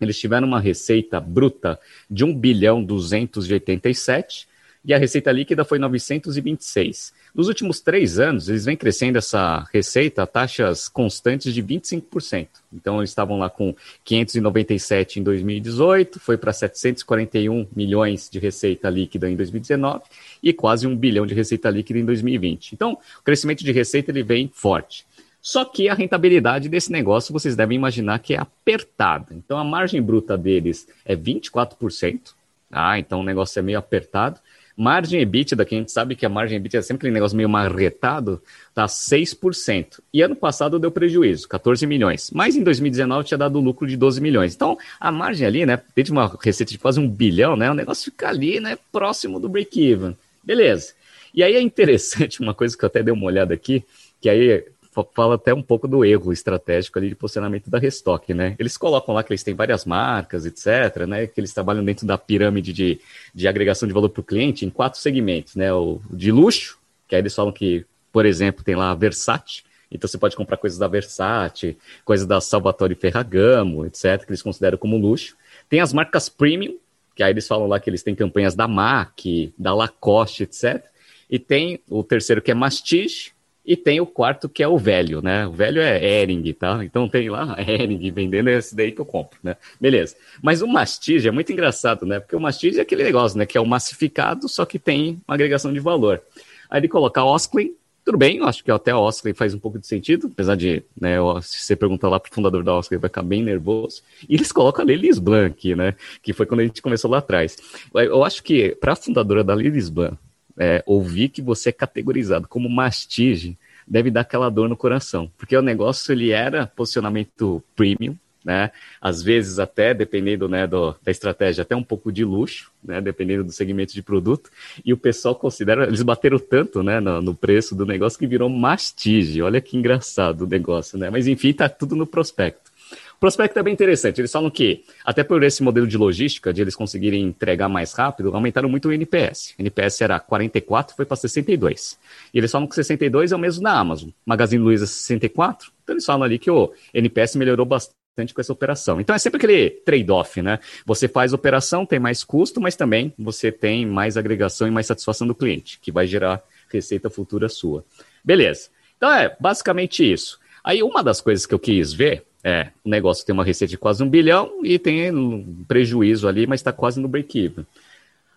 S3: eles tiveram uma receita bruta de 1 bilhão 287 e a receita líquida foi 926. Nos últimos três anos, eles vêm crescendo essa receita a taxas constantes de 25%. Então, eles estavam lá com 597 em 2018, foi para 741 milhões de receita líquida em 2019 e quase um bilhão de receita líquida em 2020. Então, o crescimento de receita ele vem forte. Só que a rentabilidade desse negócio vocês devem imaginar que é apertada. Então, a margem bruta deles é 24%. Ah, então o negócio é meio apertado. Margem EBITDA, que a gente sabe que a margem EBITDA é sempre aquele negócio meio marretado, tá 6%. E ano passado deu prejuízo, 14 milhões. Mas em 2019 tinha dado lucro de 12 milhões. Então, a margem ali, né, dentro de uma receita de quase um bilhão, né, o negócio fica ali, né, próximo do break-even. Beleza. E aí é interessante uma coisa que eu até dei uma olhada aqui, que aí fala até um pouco do erro estratégico ali de posicionamento da Restock, né? Eles colocam lá que eles têm várias marcas, etc., né? Que eles trabalham dentro da pirâmide de, de agregação de valor para o cliente em quatro segmentos, né? O de luxo, que aí eles falam que, por exemplo, tem lá a Versace, então você pode comprar coisas da Versace, coisas da Salvatore Ferragamo, etc., que eles consideram como luxo. Tem as marcas premium, que aí eles falam lá que eles têm campanhas da MAC, da Lacoste, etc. E tem o terceiro que é Mastige, e tem o quarto que é o velho, né? O velho é Ering, tá? Então tem lá Ering vendendo esse daí que eu compro, né? Beleza. Mas o mastige é muito engraçado, né? Porque o mastige é aquele negócio, né? Que é o massificado, só que tem uma agregação de valor. Aí ele coloca Osklin, Tudo bem, eu acho que até a Oscar faz um pouco de sentido, apesar de, né, se você perguntar lá pro fundador da ele vai ficar bem nervoso. E eles colocam a Lilis Blanc né, que foi quando a gente começou lá atrás. Eu acho que para a fundadora da Lilis Blanc, é, ouvir que você é categorizado como mastige deve dar aquela dor no coração, porque o negócio ele era posicionamento premium, né? Às vezes até, dependendo né, do, da estratégia, até um pouco de luxo, né? Dependendo do segmento de produto. E o pessoal considera, eles bateram tanto né, no, no preço do negócio que virou mastige. Olha que engraçado o negócio, né? Mas enfim, tá tudo no prospecto. Prospecto é bem interessante. Eles falam que, até por esse modelo de logística, de eles conseguirem entregar mais rápido, aumentaram muito o NPS. O NPS era 44, foi para 62. E eles falam que 62 é o mesmo da Amazon. Magazine Luiza 64. Então eles falam ali que o NPS melhorou bastante com essa operação. Então é sempre aquele trade-off, né? Você faz operação, tem mais custo, mas também você tem mais agregação e mais satisfação do cliente, que vai gerar receita futura sua. Beleza. Então é basicamente isso. Aí uma das coisas que eu quis ver é, o negócio tem uma receita de quase um bilhão e tem um prejuízo ali, mas está quase no break-even.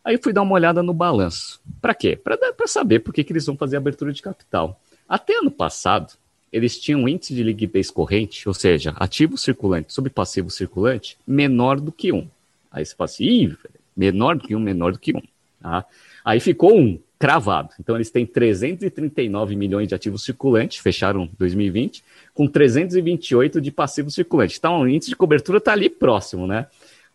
S3: Aí fui dar uma olhada no balanço. Para quê? Para saber por que, que eles vão fazer abertura de capital. Até ano passado, eles tinham um índice de liquidez corrente, ou seja, ativo circulante sobre passivo circulante, menor do que um. Aí você fala assim, menor do que um, menor do que um. Tá? Aí ficou um, cravado. Então eles têm 339 milhões de ativos circulantes, fecharam 2020, com 328 de passivo circulante. Então o índice de cobertura está ali próximo, né?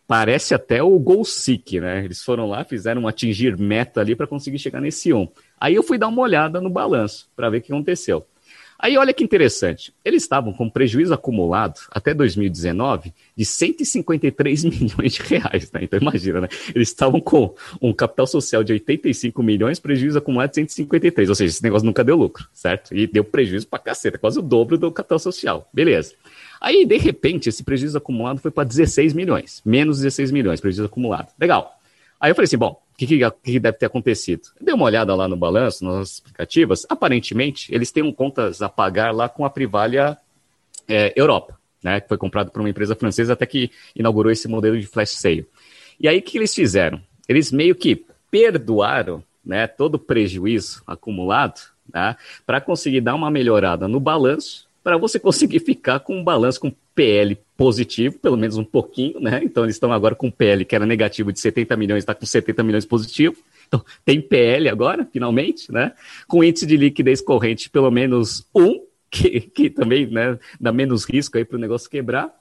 S3: Parece até o Goal Seek, né? Eles foram lá, fizeram atingir meta ali para conseguir chegar nesse 1. Aí eu fui dar uma olhada no balanço para ver o que aconteceu. Aí olha que interessante, eles estavam com prejuízo acumulado até 2019 de 153 milhões de reais, né? Então imagina, né? Eles estavam com um capital social de 85 milhões, prejuízo acumulado de 153, ou seja, esse negócio nunca deu lucro, certo? E deu prejuízo pra caceta, quase o dobro do capital social, beleza. Aí, de repente, esse prejuízo acumulado foi para 16 milhões, menos 16 milhões, prejuízo acumulado. Legal. Aí eu falei assim, bom, o que, que, que, deve ter acontecido? Dei uma olhada lá no balanço, nas explicativas. Aparentemente, eles têm um contas a pagar lá com a Privalha é, Europa, né? Que foi comprado por uma empresa francesa até que inaugurou esse modelo de flash sale. E aí, o que eles fizeram? Eles meio que perdoaram né, todo o prejuízo acumulado né, para conseguir dar uma melhorada no balanço, para você conseguir ficar com um balanço com PL positivo, pelo menos um pouquinho, né? Então eles estão agora com PL que era negativo de 70 milhões, está com 70 milhões positivo. Então tem PL agora, finalmente, né? Com índice de liquidez corrente pelo menos um, que, que também né, dá menos risco aí para o negócio quebrar.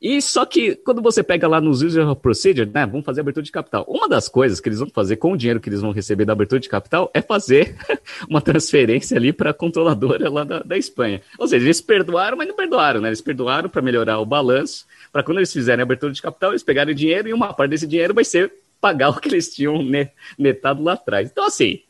S3: E só que quando você pega lá nos user procedure, né, vamos fazer abertura de capital. Uma das coisas que eles vão fazer com o dinheiro que eles vão receber da abertura de capital é fazer uma transferência ali para a controladora lá da, da Espanha. Ou seja, eles perdoaram, mas não perdoaram, né? Eles perdoaram para melhorar o balanço, para quando eles fizerem a abertura de capital, eles pegarem dinheiro e uma parte desse dinheiro vai ser pagar o que eles tinham netado lá atrás. Então, assim,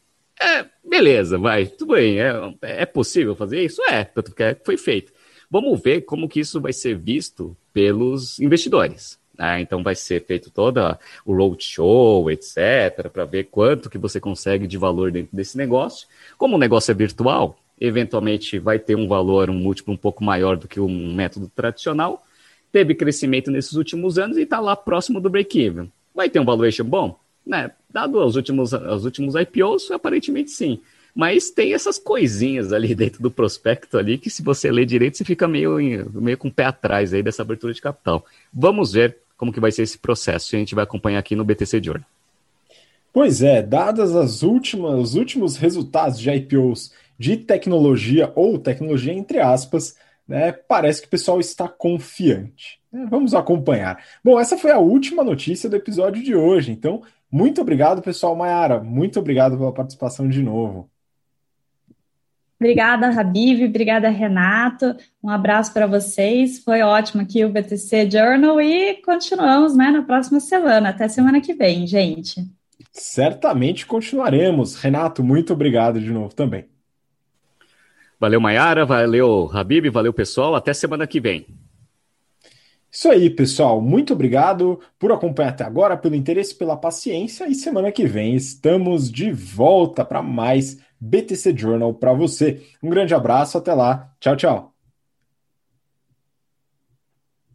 S3: é, beleza, vai, tudo bem. É, é possível fazer isso? É, tanto que foi feito. Vamos ver como que isso vai ser visto pelos investidores. Né? Então vai ser feito todo o roadshow, etc., para ver quanto que você consegue de valor dentro desse negócio. Como o negócio é virtual, eventualmente vai ter um valor, um múltiplo um pouco maior do que um método tradicional. Teve crescimento nesses últimos anos e está lá próximo do break-even. Vai ter um valuation bom? Né? Dado os últimos, os últimos IPOs, aparentemente sim. Mas tem essas coisinhas ali dentro do prospecto ali que se você ler direito, você fica meio, meio com o pé atrás aí dessa abertura de capital. Vamos ver como que vai ser esse processo e a gente vai acompanhar aqui no BTC Journal.
S1: Pois é, dadas as últimas, os últimos resultados de IPOs de tecnologia ou tecnologia entre aspas, né, parece que o pessoal está confiante. É, vamos acompanhar. Bom, essa foi a última notícia do episódio de hoje, então muito obrigado, pessoal. Mayara, muito obrigado pela participação de novo.
S2: Obrigada, Habib. Obrigada, Renato. Um abraço para vocês. Foi ótimo aqui o BTC Journal e continuamos né, na próxima semana. Até semana que vem, gente.
S1: Certamente continuaremos. Renato, muito obrigado de novo também.
S3: Valeu, Mayara. Valeu, Habib. Valeu, pessoal. Até semana que vem.
S1: Isso aí, pessoal. Muito obrigado por acompanhar até agora, pelo interesse, pela paciência. E semana que vem estamos de volta para mais BTC Journal para você. Um grande abraço, até lá. Tchau, tchau.